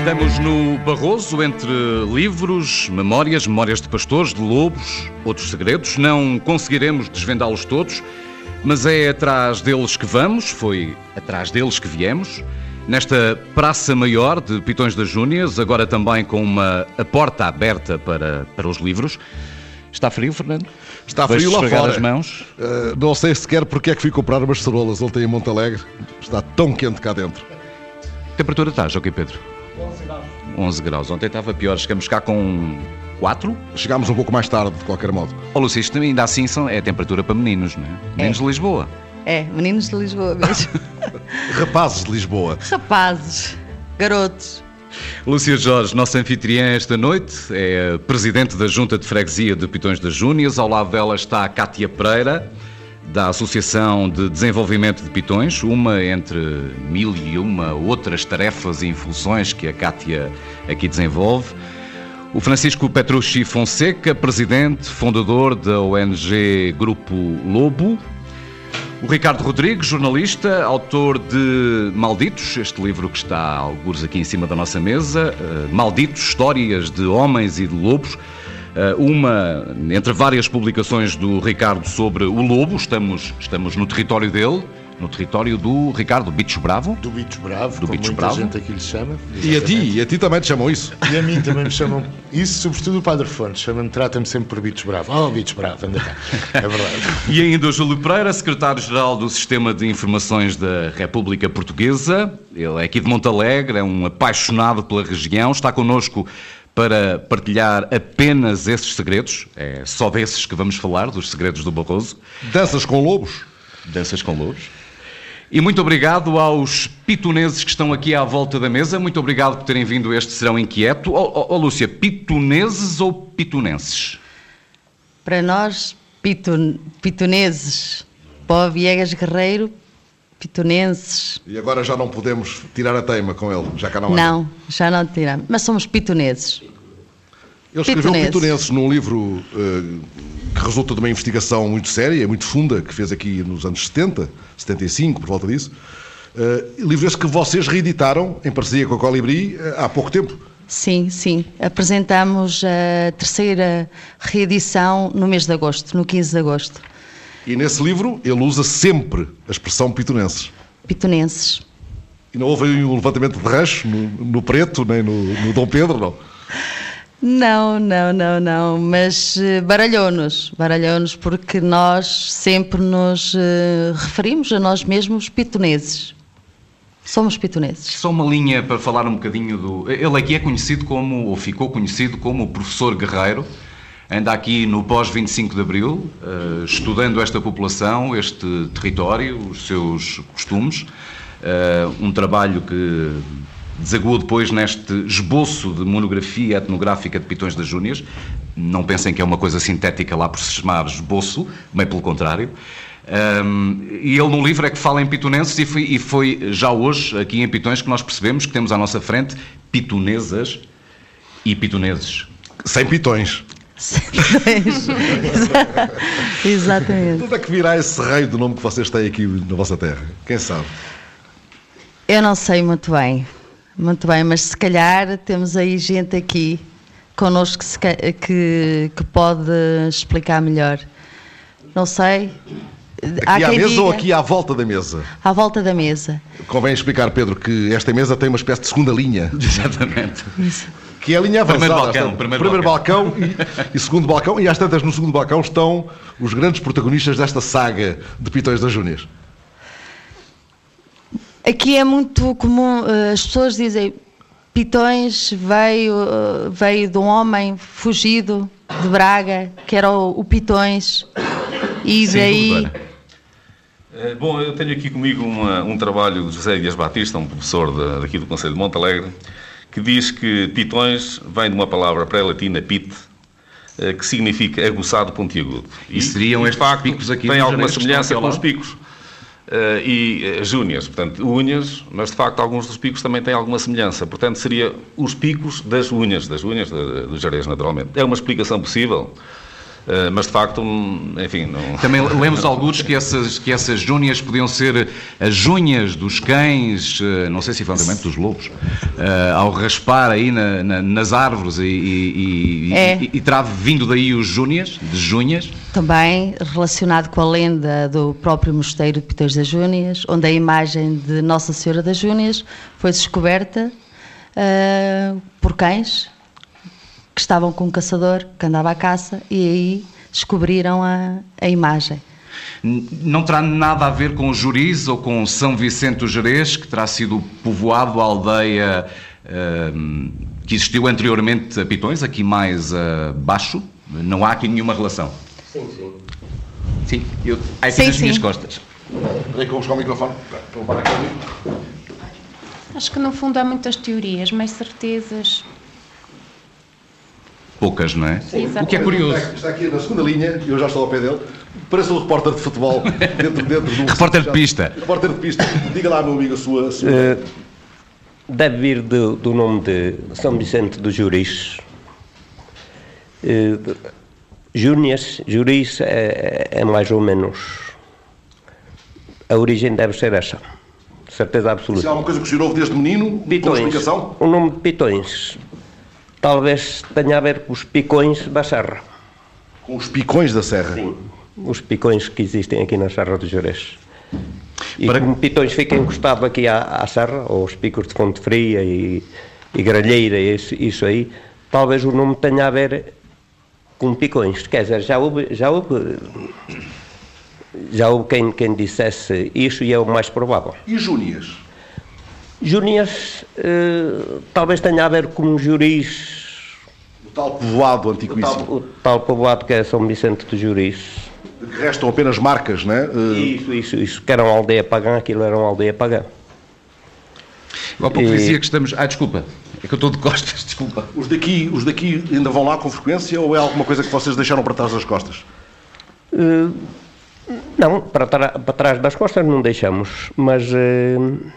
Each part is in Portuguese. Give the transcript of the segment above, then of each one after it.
Estamos no Barroso entre livros, memórias, memórias de pastores, de lobos, outros segredos. Não conseguiremos desvendá-los todos, mas é atrás deles que vamos, foi atrás deles que viemos. Nesta Praça Maior de Pitões das Júnias, agora também com uma a porta aberta para, para os livros. Está frio, Fernando? Está frio lá fora. as mãos? Uh, não sei sequer porque é que fui comprar umas cerolas ontem em Monte Alegre. Está tão quente cá dentro. Temperatura está, Joaquim Pedro? 11 graus. 11 graus. Ontem estava pior, chegamos cá com 4. Chegámos um pouco mais tarde, de qualquer modo. Ó, Lúcia, isto ainda assim são, é temperatura para meninos, não é? Meninos de Lisboa. É, meninos de Lisboa mesmo. Rapazes de Lisboa. Rapazes, garotos. Lúcia Jorge, nossa anfitriã esta noite, é presidente da Junta de Freguesia de Pitões das Júnias. Ao lado dela está a Cátia Pereira, da Associação de Desenvolvimento de Pitões, uma entre mil e uma outras tarefas e funções que a Cátia aqui desenvolve. O Francisco Petrucci Fonseca, presidente, fundador da ONG Grupo Lobo. O Ricardo Rodrigues, jornalista, autor de Malditos, este livro que está alguns aqui em cima da nossa mesa. Uh, Malditos, histórias de homens e de lobos. Uh, uma, entre várias publicações do Ricardo sobre o lobo, estamos, estamos no território dele, no território do Ricardo Bicho Bravo. Do Bicho Bravo, Do como Bicho muita Bravo. gente aqui lhe chama. E a ti, e a ti também te chamam isso. E a mim também me chamam isso, sobretudo o Padre Fontes, chama-me, trata-me sempre por Bicho Bravo. Oh, Bicho Bravo, anda cá. É verdade. E ainda o Júlio Pereira, secretário-geral do Sistema de Informações da República Portuguesa. Ele é aqui de Montalegre, é um apaixonado pela região, está connosco para partilhar apenas esses segredos. É só desses que vamos falar, dos segredos do Barroso. Danças com lobos. Danças com lobos. E muito obrigado aos pitoneses que estão aqui à volta da mesa. Muito obrigado por terem vindo a este Serão Inquieto. Ó oh, Lúcia, pitoneses ou pitonenses? Para nós, pitun, pitoneses, Pó Viegas Guerreiro, pitonenses. E agora já não podemos tirar a teima com ele, já cá não há. Não, já não tiramos. Mas somos pitoneses. Ele escreveu. Pitonenses num livro eh, que resulta de uma investigação muito séria, muito funda, que fez aqui nos anos 70, 75, por volta disso. Eh, livro esse que vocês reeditaram em parceria com a Colibri eh, há pouco tempo. Sim, sim. Apresentamos a terceira reedição no mês de agosto, no 15 de agosto. E nesse livro ele usa sempre a expressão pitonenses. Pitonenses. E não houve um levantamento de rancho no, no Preto, nem no, no Dom Pedro, não. Não, não, não, não, mas eh, baralhou-nos, baralhou-nos porque nós sempre nos eh, referimos a nós mesmos pitoneses. Somos pitoneses. Só uma linha para falar um bocadinho do. Ele aqui é conhecido como, ou ficou conhecido como o professor Guerreiro. Anda aqui no pós-25 de Abril, eh, estudando esta população, este território, os seus costumes. Eh, um trabalho que desaguou depois neste esboço de monografia etnográfica de Pitões das Júnias. Não pensem que é uma coisa sintética lá por se chamar esboço, bem pelo contrário. Um, e ele no livro é que fala em pitonenses e foi, e foi já hoje, aqui em Pitões, que nós percebemos que temos à nossa frente pitonesas e pitoneses. Sem pitões. Exatamente. Onde é que virá esse raio do nome que vocês têm aqui na vossa terra? Quem sabe? Eu não sei muito bem, muito bem, mas se calhar temos aí gente aqui connosco que, que, que pode explicar melhor. Não sei. Aqui à mesa diga, ou aqui à volta da mesa? à volta da mesa. Convém explicar, Pedro, que esta mesa tem uma espécie de segunda linha, Exatamente. que é a linha avançada. Primeiro balcão, Às primeiro balcão, e, e segundo balcão, e às tantas no segundo balcão estão os grandes protagonistas desta saga de Pitões das Júnias. Aqui é muito comum, eh, as pessoas dizem Pitões veio, eh, veio de um homem fugido de Braga, que era o, o Pitões, e Sim, daí. Eh, Bom, eu tenho aqui comigo uma- um trabalho de José Dias Batista, um professor da- daqui do Conselho de Montalegre, que diz que pitões vem de uma palavra pré-latina, pit, que significa aguçado pontiagudo. E seriam de estes facto, picos aqui Tem alguma semelhança com os picos. Eh, e eh, júnias, portanto, unhas, mas de facto alguns dos picos também têm alguma semelhança. Portanto, seria os picos das unhas, das unhas dos areias, naturalmente. É uma explicação possível. Uh, mas de facto, enfim. Não... Também lemos alguns que essas, que essas júnias podiam ser as unhas dos cães, uh, não sei se eventualmente dos lobos, uh, ao raspar aí na, na, nas árvores e, e, e, é. e, e terá vindo daí os júnias, de junhas. Também relacionado com a lenda do próprio mosteiro de Pitões das Júnias, onde a imagem de Nossa Senhora das Júnias foi descoberta por cães que estavam com um caçador que andava à caça e aí descobriram a, a imagem. Não terá nada a ver com Juriz ou com São Vicente do Jerez, que terá sido povoado a aldeia uh, que existiu anteriormente a Pitões, aqui mais abaixo? Não há aqui nenhuma relação? Sim, sim. Sim, eu, aqui sim, nas sim. minhas costas. Peraí que eu vou buscar o microfone. Acho que no fundo há muitas teorias, mais certezas poucas, não é? Sim, o que é curioso. Está aqui na segunda linha, eu já estou ao pé dele. Parece um repórter de futebol dentro, dentro do. repórter de pista. Repórter de pista. Diga lá, meu amigo, a sua. A sua... Uh, deve vir do, do, nome de São Vicente dos Juris. Uh, Júnias, Juris é, é mais ou menos. A origem deve ser essa. Certeza absoluta. Se há alguma coisa que girou desde menino? Pitões. O nome de Pitões talvez tenha a ver com os picões da serra. Com os picões da serra? Sim, os picões que existem aqui na Serra do Jerez. E Para... como pitões ficam encostados aqui à, à serra, ou os picos de Fonte Fria e, e Gralheira, isso, isso aí, talvez o nome tenha a ver com picões. Quer dizer, já houve, já houve, já houve quem, quem dissesse isso e é o mais provável. E Júnias? Júnias uh, talvez tenha a ver com juris. O tal povoado antiquíssimo. O tal, o tal povoado que é São Vicente de Juris. Que restam apenas marcas, não é? Uh... Isso, isso, isso. Que era uma aldeia pagã, aquilo era uma aldeia pagã. Há pouco e... dizia que estamos. Ah, desculpa. É que eu estou de costas, desculpa. Os daqui, os daqui ainda vão lá com frequência ou é alguma coisa que vocês deixaram para trás das costas? Uh, não, para, para, trás das costas não deixamos, mas uh,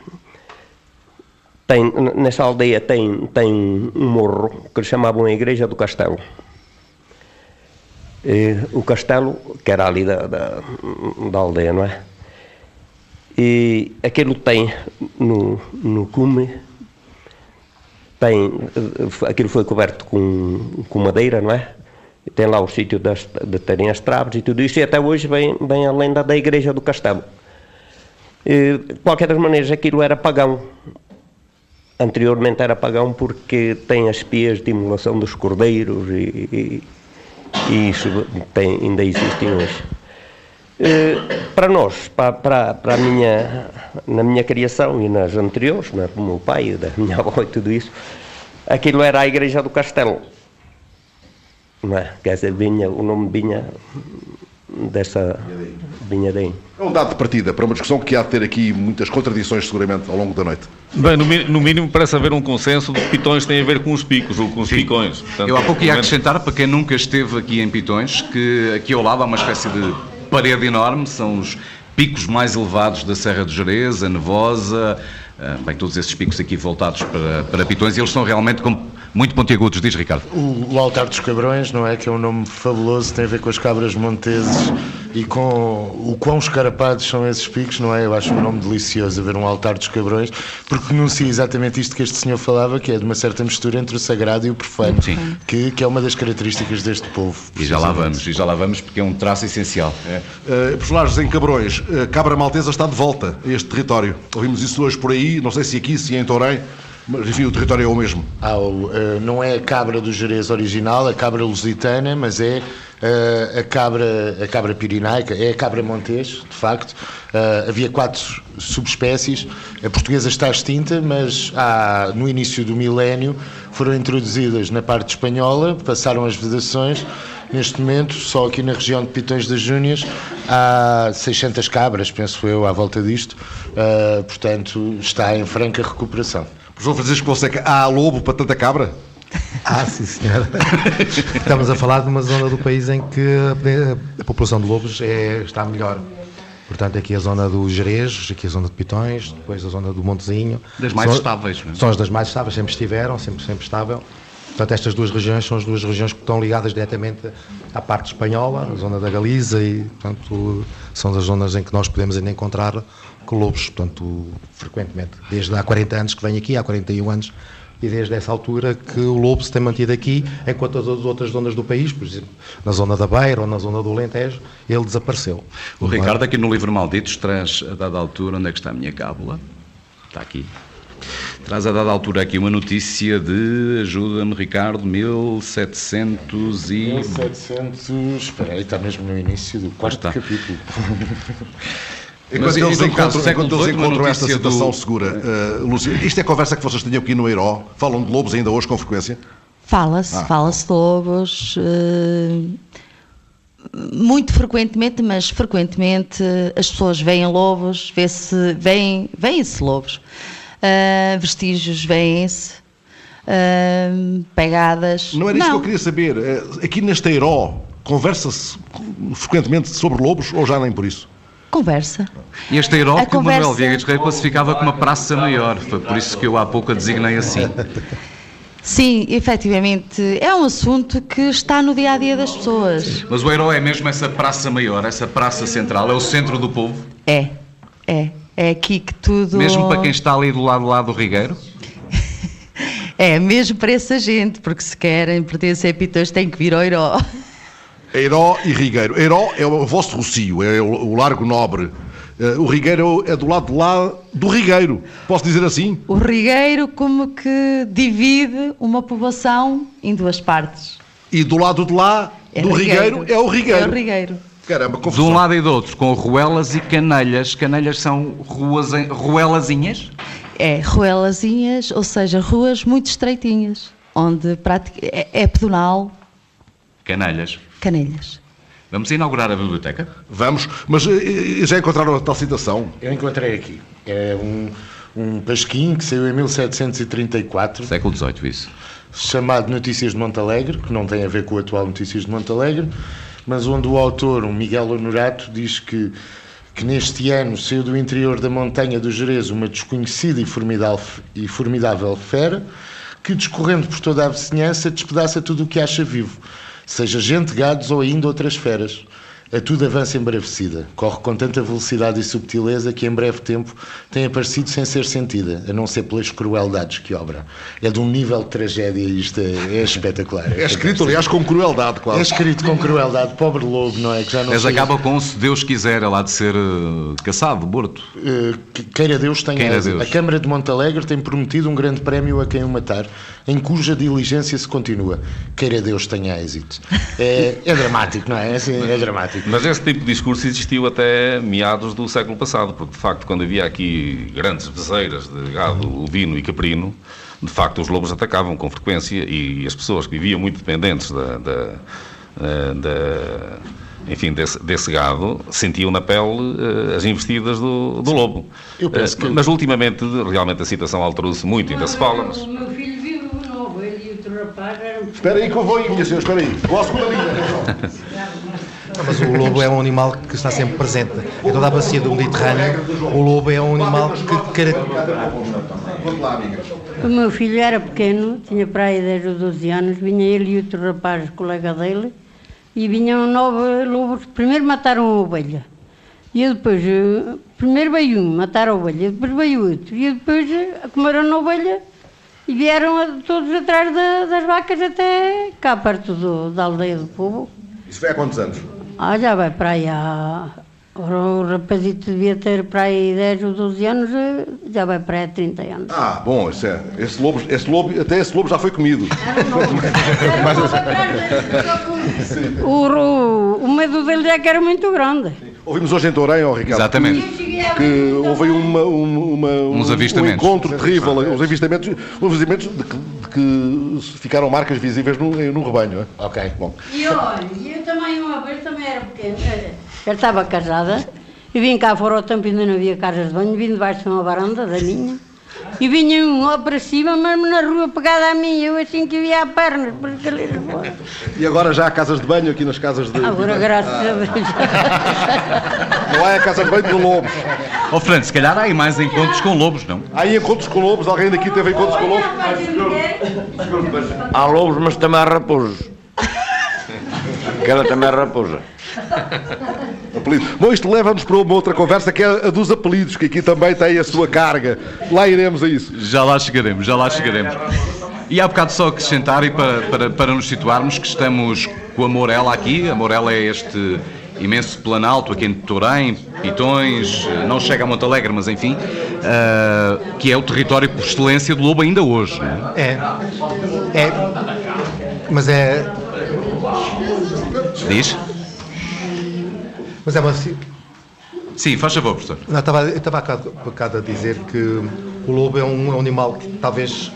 tem, nessa aldeia tem, tem um morro que eles chamavam a Igreja do Castelo. E, o castelo, que era ali da, da, da, aldeia, não é? E aquilo tem no, no cume, tem, aquilo foi coberto com, com madeira, não é? Tem lá o sítio das, de terem as traves e tudo isso, e até hoje vem, vem a lenda da Igreja do Castelo. E, de qualquer das maneiras, aquilo era pagão, Anteriormente era pagão porque tem as pias de imolação dos cordeiros e, e, e isso tem, ainda existem hoje. Eh, para nós, para, para, para, a minha, na minha criação e nas anteriores, né, do meu pai, da minha avó e tudo isso, aquilo era a igreja do castelo. Não é? Quer dizer, vinha, o nome vinha dessa Vinhadém. É um dado de partida para uma discussão que há de ter aqui muitas contradições, seguramente, ao longo da noite. Bem, no, no mínimo parece haver um consenso de que Pitões têm a ver com os picos ou com os Sim. picões. Portanto, Eu há pouco ia acrescentar, para quem nunca esteve aqui em Pitões, que aqui ao lado há uma espécie de parede enorme, são os picos mais elevados da Serra do Jerez, a Nevosa, eh, bem, todos esses picos aqui voltados para, para Pitões, e eles são realmente como muito pontiagudos, diz Ricardo. O, o, Altar dos Cabrões, não é? Que é um nome fabuloso, tem a ver com as cabras monteses e com o quão escarapados são esses picos, não é? Eu acho um nome delicioso haver um Altar dos Cabrões, porque denuncia exatamente isto que este senhor falava, que é de uma certa mistura entre o sagrado e o profano, Sim. Que, que é uma das características deste povo. E já lá vamos, e já lá vamos, porque é um traço essencial. É. Uh, personagens em Cabrões, uh, Cabra Maltesa está de volta a este território. Ouvimos isso hoje por aí, não sei se aqui, se em Torém. Mas enfim, o território é o mesmo. Ah, não é a cabra do Jerez original, a cabra lusitana, mas é uh, a, cabra, a cabra pirinaica, é a cabra montes, de facto. Uh, havia quatro subespécies. A portuguesa está extinta, mas há, no início do milénio foram introduzidas na parte espanhola, passaram as vedações. Neste momento, só aqui na região de Pitões das Júnias, há 600 cabras, penso eu, à volta disto. portanto, está em franca recuperação. Professor Francisco Fonseca, há lobo para tanta cabra? Ah, sim, senhora. Estamos a falar de uma zona do país em que a população de lobos é, está melhor. Portanto, aqui a zona do Jerez, aqui a zona de Pitões, depois a zona do Montezinho. Das mais são, estáveis, não é? São as das mais estáveis, sempre estiveram, sempre, sempre estável. Portanto, estas duas regiões são as duas regiões que estão ligadas diretamente à parte espanhola, a zona da Galiza, e portanto, são as zonas em que nós podemos ainda encontrar lobos, portanto, frequentemente. Desde há 40 anos que venho aqui, há 41 anos, e desde essa altura que o lobo se tem mantido aqui, enquanto as outras zonas do país, por exemplo, na zona da Beira ou na zona do Alentejo, ele desapareceu. O Ricardo, aqui no livro Malditos, traz a dada altura onde é que está a minha cábula. Está aqui. Traz a dada altura aqui uma notícia de, ajuda-me Ricardo, 1700 e... 1700, espera aí, está mesmo no início do quarto está. capítulo. Enquanto Mas, eles encontram, enquanto eles encontram esta situação do- segura, uh, Lúcia, isto é conversa que vocês tinham aqui no Eiró? Falam de lobos ainda hoje com frequência? Fala-se, Ah. fala-se de lobos, eh, muito frequentemente, mas frequentemente as pessoas veem lobos, vê-se, veem, veem-se lobos, Ah, vestígios veem-se, ah, pegadas. Não era isso que eu queria saber. Uh, Aqui neste Eiró, conversa-se frequentemente sobre lobos ou já nem por isso? Conversa. E este Europa A que o Manuel conversa- Viegas Rei classificava como uma praça maior. Foi por isso que eu há pouco a designei assim. Sim, efetivamente, é um assunto que está no dia a dia das pessoas. Mas o herói é mesmo essa praça maior, essa praça central, é o centro do povo. É, é. É aqui que tudo. Mesmo para quem está ali do lado lá do Rigueiro. É, mesmo para essa gente, porque se querem pertencer a Pitões têm que vir ao Herói. Eiró e Rigueiro. Eiró é o vosso Rocio, é o, Largo Nobre. Uh, o Rigueiro é do lado de lá do Rigueiro. Posso dizer assim? O Rigueiro como que divide uma população em duas partes. E do lado de lá É do Rigueiro, é o Rigueiro. É o Rigueiro. Caramba, De confusão. um lado e do outro, com ruelas e canelhas. Canelhas são ruas ruelazinhas? É ruelazinhas, ou seja, ruas muito estreitinhas, onde é, é pedonal, Canelhas. Canelhas. Vamos inaugurar a biblioteca? Vamos, mas eh, já encontraram a tal citação? Eu encontrei aqui. É um, um pasquim que saiu em 1734, Século XVIII, isso. chamado Notícias de Montalegre, que não tem a ver com o atual Notícias de Montalegre, mas onde o autor, um Miguel Honorato, diz que, que neste ano saiu do interior da montanha do Jerez uma desconhecida e formidável, e formidável fera, que discorrendo por toda a vizinhança despedaça tudo o que acha vivo, seja gente, gados ou ainda outras feras. A tudo avança embravecida, corre com tanta velocidade e subtileza que em breve tempo tem aparecido sem ser sentida, a não ser pelas crueldades que obra. É de um nível de tragédia e isto é, é espetacular. É escrito, aliás, com crueldade, É quase. escrito com crueldade, pobre lobo, não é? Que já não Mas sei- acaba com se Deus quiser, ela há de ser eh, caçado, morto. Que- queira Deus tenha Queira êxito. Deus. A Câmara de Montalegre tem prometido um grande prémio a quem o matar, em cuja diligência se continua. Queira Deus tenha êxito. É, é dramático, não é? É, assim, é dramático. Mas esse tipo de discurso existiu até meados do século passado, porque de facto, quando havia aqui grandes bezeiras de gado ovino e caprino, de facto os lobos atacavam com frequência e as pessoas que viviam muito dependentes da, da- eh, da- enfim, desse, desse gado sentiam na pele eh, as investidas do, do lobo. Eu penso Eh, que- Mas ultimamente, realmente, a situação alterou-se muito, ainda se fala, mas... O meu filho vive novo, ele e outro rapaz eram Espera aí que eu vou aí, minha senhora, espera aí. Vou à segunda linha. Mas o lobo é um animal que está sempre presente. Em toda a bacia do Mediterrâneo, o lobo é um animal que caracteriza. O meu filho era pequeno, tinha para aí 10 ou 12 anos, vinha ele e outro rapaz, colega dele, e vinham nove lobos. Primeiro mataram a ovelha. E depois, eh, primeiro veio um, mataram a ovelha, depois veio outro. E depois eh, comeram a ovelha e vieram todos atrás da- das vacas até cá perto do- da aldeia do povo. Isso foi há quantos anos? Ah, já vai para aí há... O rapazito devia ter para aí 10 ou 12 anos, eh, já vai para aí há 30 anos. Ah, bom, esse, é, esse, lobo, esse lobo, até esse lobo já foi comido. O, o, o medo dele é que era muito grande. Ouvimos hoje em Torém, ó Ricardo, Exatamente. que houve aí uma, uma, uma- um, um encontro terrível, uns avistamentos, uns avistamentos de que, ficaram marcas visíveis no, no rebanho. é? Ok. Bom, E olha, eu também uma vez também era pequena. Eu estava casada e vim cá fora ao tempo ainda não havia casas de banho, vim debaixo de uma varanda da minha E vinha um lá para cima, mas na rua pegada a mim, eu assim que via a perna, por fora. E agora já há casas de banho aqui nas casas de. Agora, graças a Deus. Não há a casa de banho de lobos. Ó Fernando, se calhar há aí mais encontros com lobos, não? Há aí encontros com lobos? Alguém daqui teve encontros com lobos? Há lobos, mas também há raposos. Aquela também é raposa. Apelido. Bom, isto leva-nos para uma outra conversa que é a dos apelidos, que aqui também tem a sua carga. Lá iremos a isso. Já lá chegaremos, já lá chegaremos. E há bocado só acrescentar e para, para, para nos situarmos que estamos com a Morela aqui. A Morela é este imenso planalto aqui em Torém, Pitões, não chega a Montalegre, mas enfim, ah, que é o território por excelência do lobo ainda hoje. não é? É. É. Mas é. Diz? Mas é uma. Sim, faz favor, professor. Não, estava, eu estava há bocado a dizer que o lobo é um, é um animal que talvez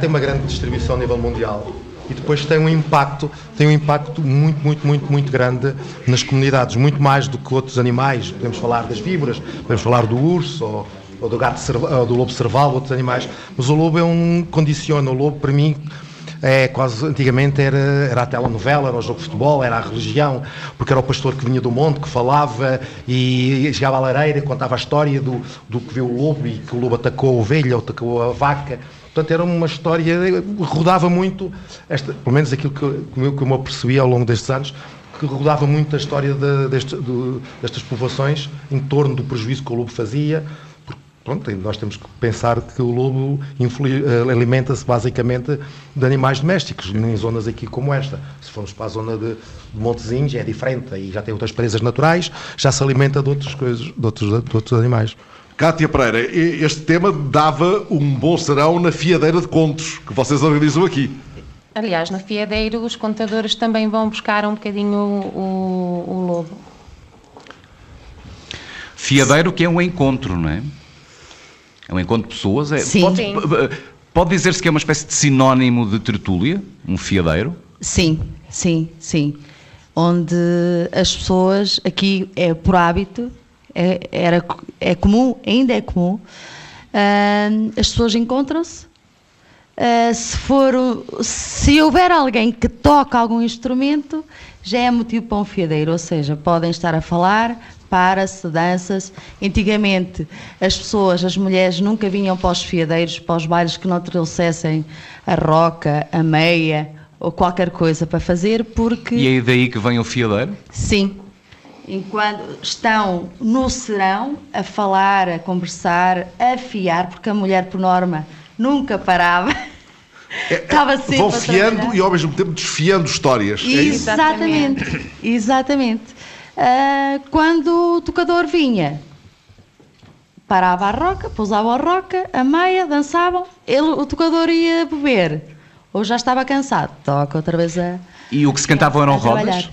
tem, uma grande distribuição a nível mundial e depois tem um impacto, tem um impacto muito, muito, muito, muito grande nas comunidades, muito mais do que outros animais. Podemos falar das víboras, podemos falar do urso ou, ou do gato ou do lobo cerval, outros animais, mas o lobo é um condiciona. O lobo para mim é quase antigamente era, era a telenovela, era o jogo de futebol, era a religião, porque era o pastor que vinha do monte, que falava e chegava à lareira, contava a história do, do que viu o lobo e que o lobo atacou a ovelha ou atacou a vaca. Portanto, era uma história, rodava muito, esta, pelo menos aquilo que, eu, que eu me apercebi ao longo destes anos, que rodava muito a história de- deste- do- destas povoações em torno do prejuízo que o lobo fazia. Pronto, nós temos que pensar que o lobo eh, alimenta-se basicamente de animais domésticos, em zonas aqui como esta. Se formos para a zona de, de Montezinhos, é diferente, aí já tem outras presas naturais, já se alimenta de outras coisas, de outros, de outros animais. Cátia Pereira, este tema dava um bom serão na fiadeira de contos que vocês organizam aqui. Aliás, na Fiadeiro os contadores também vão buscar um bocadinho o, o, o lobo. Fiadeiro que é um encontro, não é? É um encontro de pessoas. É, Sim. Pode, Sim. p- pode dizer-se que é uma espécie de sinónimo de tertúlia, um fiadeiro? Sim, sim, sim. Onde as pessoas, aqui é por hábito, é, era, é comum, ainda é comum, ahm, as pessoas encontram-se. ah, se, for, se houver alguém que toca algum instrumento, já é motivo para um fiadeiro, ou seja, podem estar a falar, para-se, dança-se. Antigamente, as pessoas, as mulheres, nunca vinham para os fiadeiros, para os bailes que não trouxessem a roca, a meia ou qualquer coisa para fazer, porque. E é daí que vem o fiadeiro? Sim. Enquanto estão no serão a falar, a conversar, a afiar, porque a mulher, por norma, nunca parava. Estava sempre Vão fiando e ao mesmo tempo desfiando histórias. É isso? Exatamente. Exatamente. Ah, quando o tocador vinha, parava a roca, pousava a roca, a meia, dançavam, ele, o tocador ia beber, ou já estava cansado, toca outra vez a. E o que se cantavam eram rodas?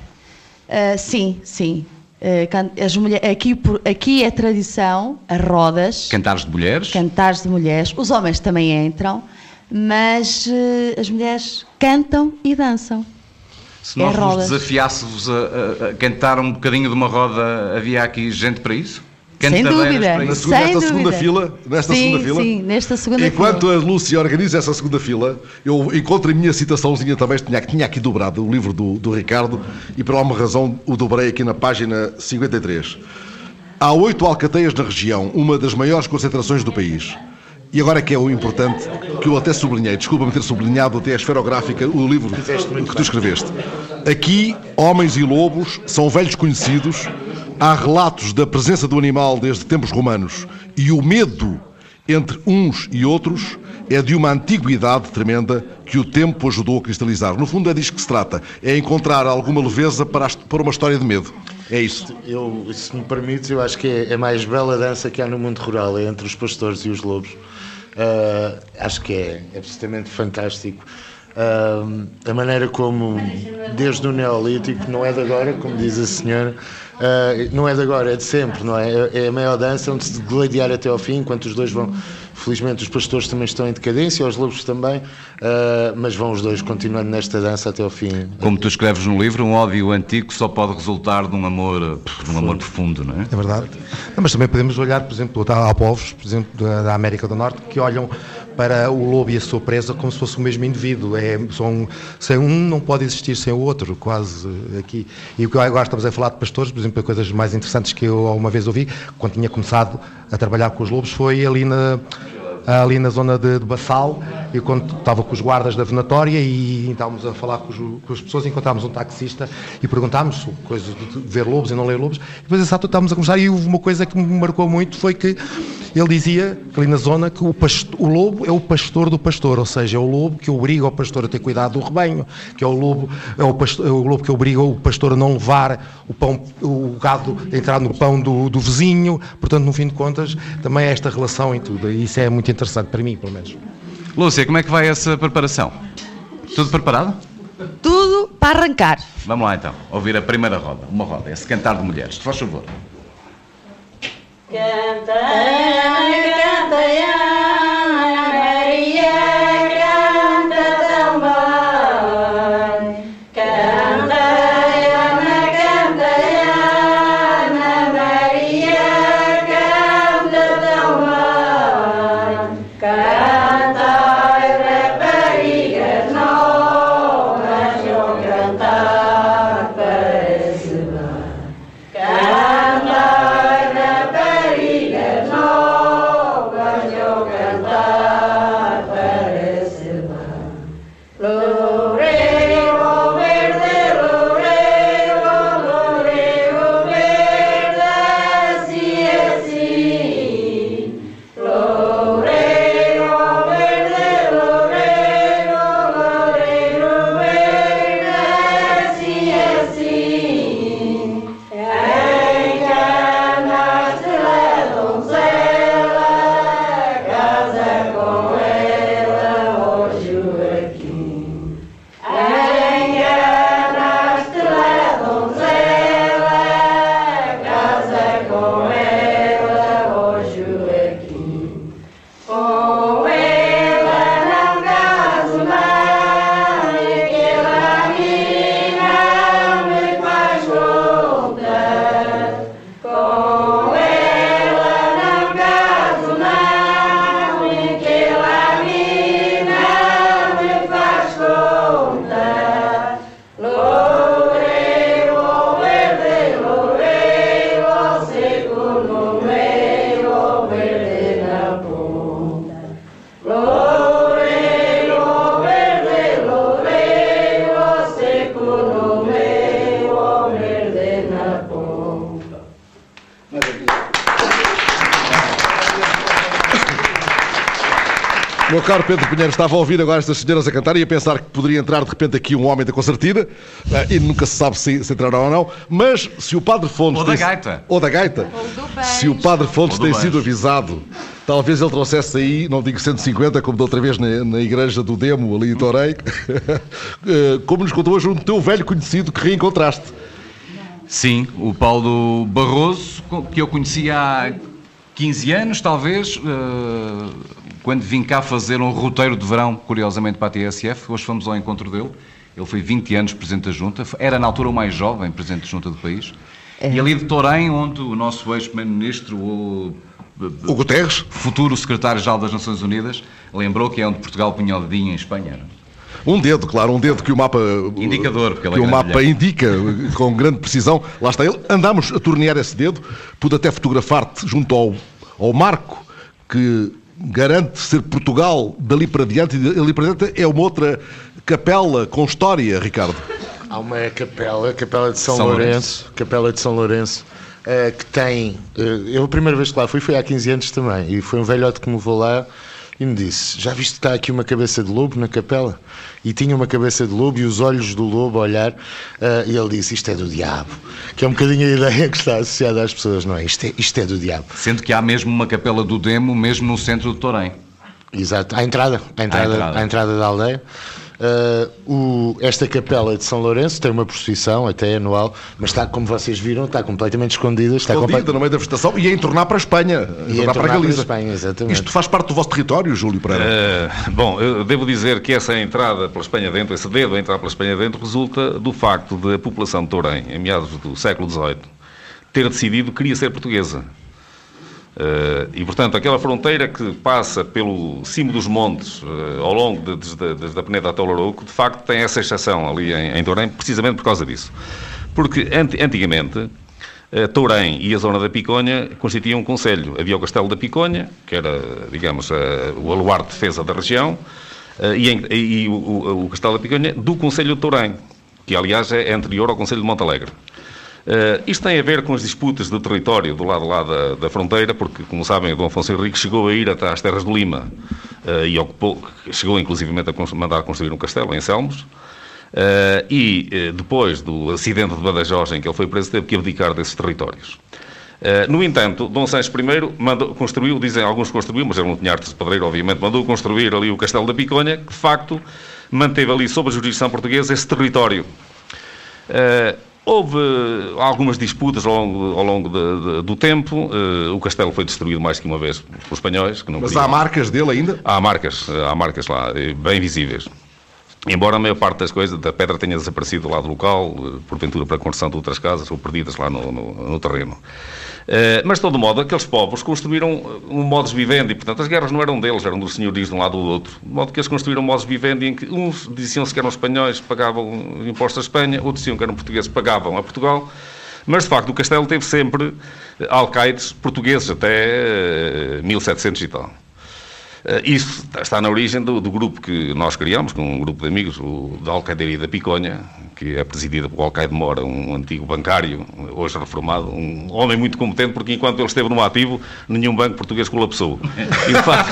Ah, sim, sim. Ah, mulher, aqui, aqui é tradição, as rodas, Cantares de mulheres? cantares de mulheres, os homens também entram, mas eh, as mulheres cantam e dançam. Se nós é vos desafiássemos a, a- a cantar um bocadinho de uma roda, havia aqui gente para isso? Sem dúvida. para Na isso? segunda, Sem nesta segunda dúvida. fila, nesta Sim, segunda fila. sim, nesta segunda Enquanto fila. a Lúcia organiza essa segunda fila, eu encontro a minha citaçãozinha também, tinha, tinha aqui dobrado o livro do, do Ricardo e por alguma razão o dobrei aqui na página 53. Há oito alcateias na região, uma das maiores concentrações do país. E agora é que é o importante, que eu até sublinhei, desculpa-me ter sublinhado até a esferográfica, o livro que tu escreveste. Aqui, homens e lobos são velhos conhecidos, há relatos da presença do animal desde tempos romanos e o medo entre uns e outros é de uma antiguidade tremenda que o tempo ajudou a cristalizar. No fundo é disso que se trata, é encontrar alguma leveza para, uma história de medo. É isso. Eu, se me permites, eu acho que é a mais bela dança que há no mundo rural, é entre os pastores e os lobos. Ah, acho que é absolutamente fantástico. Ah, a maneira como, desde o Neolítico, não é de agora, como diz a senhora, Uh, não é de agora, é de sempre, não é? É a maior dança onde se gladiar até ao fim, enquanto os dois vão. Felizmente os pastores também estão em decadência, os lobos também, uh, mas vão os dois continuando nesta dança até ao fim. Como tu escreves no livro, um ódio antigo só pode resultar de um amor, de um amor profundo, não é? É verdade. Não, mas também podemos olhar, por exemplo, há povos, por exemplo, da, da América do Norte, que olham para o lobo e a sua presa como se fosse o mesmo indivíduo. É, são, sem um não pode existir sem o outro, quase aqui. E o que agora estamos a falar de pastores, por exemplo, coisas mais interessantes que eu uma vez ouvi, quando tinha começado a trabalhar com os lobos, foi ali na ali na zona de, de Bassal, e quando estava com os guardas da venatória e estávamos a falar com, os, com as pessoas, encontrámos um taxista e perguntámos coisas de ver lobos e não ler lobos, e depois exato estávamos a conversar e houve uma coisa que me marcou muito, foi que ele dizia, ali na zona, que o, o lobo é o pastor do pastor, ou seja, é o lobo que obriga o pastor a ter cuidado do rebanho, que é o lobo, é o, é o lobo que obriga o pastor a não levar o pão, o gado a entrar no pão do, do vizinho, portanto, no fim de contas, também é esta relação em tudo, e isso é muito interessante para mim, pelo menos. Lúcia, como é que vai essa preparação? Tudo preparado? Tudo para arrancar. Vamos lá então, ouvir a primeira roda, uma roda, esse cantar de mulheres, faz favor. Canta, canta, Ana Caro Pedro Pinheiro estava a ouvir agora estas senhoras a cantar e a pensar que poderia entrar de repente aqui um homem da concertina eh, e nunca se sabe se, se entrará ou não. Mas se o Padre Fontes. Ou da tem- gaita. Ou da gaita. Se o Padre Fontes Ou tem sido avisado, talvez ele trouxesse aí, não digo 150, como da outra vez na, na igreja do Demo, ali em Torei, eh, como nos contou hoje um teu velho conhecido que reencontraste. Sim, o Paulo Barroso, que eu conhecia há 15 anos, talvez, eh, quando vim cá fazer um roteiro de verão, curiosamente para a TSF. Hoje fomos ao encontro dele. Ele foi 20 anos Presidente da Junta, era na altura o mais jovem Presidente da Junta do país. E ali de Torém, onde o nosso ex-primeiro-ministro, o O Guterres, futuro secretário-geral das Nações Unidas, lembrou que é onde Portugal punha o dedinho em Espanha. é? um dedo, claro, um dedo que o mapa. Indicador, porque ele é que o mapa mulher. indica eh, com grande precisão. Lá está ele. Andámos a tornear esse dedo, pude até fotografar-te junto ao, ao marco que garante ser Portugal dali para diante, e dali para diante é uma outra capela com história, Ricardo. Há uma capela, a Capela de São, São Lourenço, Lourenço. Capela de São Lourenço, eh, que tem. eh, eu a primeira vez que lá fui foi há 15 anos também, e foi um velhote que me levou lá e me disse: Já viste que está aqui uma cabeça de lobo na capela? E tinha uma cabeça de lobo e os olhos do lobo a olhar, eh, e ele disse: Isto é do diabo. Que é um bocadinho a ideia que está associada às pessoas, não é? Isto é, isto é do diabo. Sendo que há mesmo uma capela do Demo, mesmo no centro de Torém. Exato, à entrada, à entrada, entrada. à entrada da aldeia. Uh, o- esta capela de São Lourenço tem uma procissão até anual, mas está, como vocês viram, está completamente escondida. Está Escondida comple- no meio da vegetação e a entornar para a Espanha. E entornar a para a entornar para a Galiza. Espanha, exatamente. Isto faz parte do vosso território, Júlio Pereira? Eh, bom, eu devo dizer que essa entrada pela Espanha dentro, esse dedo a entrar pela Espanha dentro, resulta do facto de a população de Torém, em meados do século XVIII, ter decidido que queria ser portuguesa. Eh, e, portanto, aquela fronteira que passa pelo cimo dos montes, eh, ao longo de- desde, desde a Peneda até o Lourouco, de facto tem essa exceção ali em, em Torém, precisamente por causa disso. Porque, anti- antigamente, eh, Tourém e a zona da Piconha constituíam um conselho. Havia o Castelo da Piconha, que era, digamos, o aluarte de defesa da região, e, e o, o- Castelo da Piconha do Conselho de Tourém, que aliás é anterior ao Conselho de Montalegre. Eh, isto tem a ver com as disputas do território do lado lá da, da fronteira, porque, como sabem, o Dom Afonso Henrique chegou a ir até às terras do Lima eh, e ocupou, chegou inclusivamente a mandar construir um castelo em Selmos. Eh, e depois do acidente de Badajoz, em que ele foi preso, teve que abdicar desses territórios. No entanto, Dom Sancho I mandou, construiu, dizem alguns construiu, mas ele não tinha artes de padreiro, obviamente, mandou construir ali o Castelo da Piconha, que de facto manteve ali sob a jurisdição portuguesa esse território. Eh, houve algumas disputas ao longo, ao longo de- de- do tempo. eh, o castelo foi destruído mais que uma vez pelos espanhóis. Que não Mas queriam- há marcas dele ainda? Há marcas, há marcas lá, eh, bem visíveis. Embora a maior parte das coisas, da pedra tenha desaparecido do lado local, eh, porventura para a construção de outras casas ou perdidas lá no, no- no terreno. Eh, mas, de todo modo, aqueles povos construíram eh, um modus vivendi, portanto, as guerras não eram deles, eram dos senhorios de um lado ou do outro. De modo que eles construíram um modus vivendi em que uns diziam-se que eram espanhóis, pagavam impostos à Espanha, outros diziam que eram portugueses, pagavam a Portugal. Mas, de facto, o castelo teve sempre eh, alcaides portugueses até eh, 1700 e tal. Eh, Isso está na origem do, do grupo que nós criamos, com um grupo de amigos, o da Alcaideria da Piconha, que é presidida por Alcaide Mora, um antigo bancário, hoje reformado, um homem muito competente, porque enquanto ele esteve no ativo, nenhum banco português colapsou. E de facto,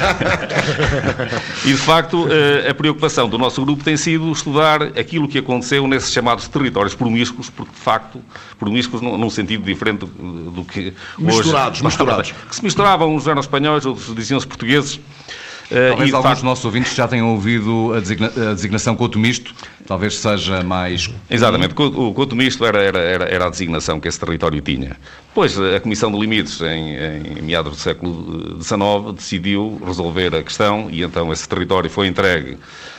e, de facto, eh, a preocupação do nosso grupo tem sido estudar aquilo que aconteceu nesses chamados territórios promíscuos, porque, de facto, promíscuos num, sentido diferente do, do que Misturados, hoje... misturados. Que se misturavam, uns eram espanhóis, outros diziam-se portugueses. Eh, Talvez e, alguns facto, dos nossos ouvintes já tenham ouvido a, designa- a designação couto misto, talvez seja mais. Exatamente, o Couto Misto era, era, era, a designação que esse território tinha. Pois a Comissão de Limites, em, em meados do século XIX, decidiu resolver a questão e então esse território foi entregue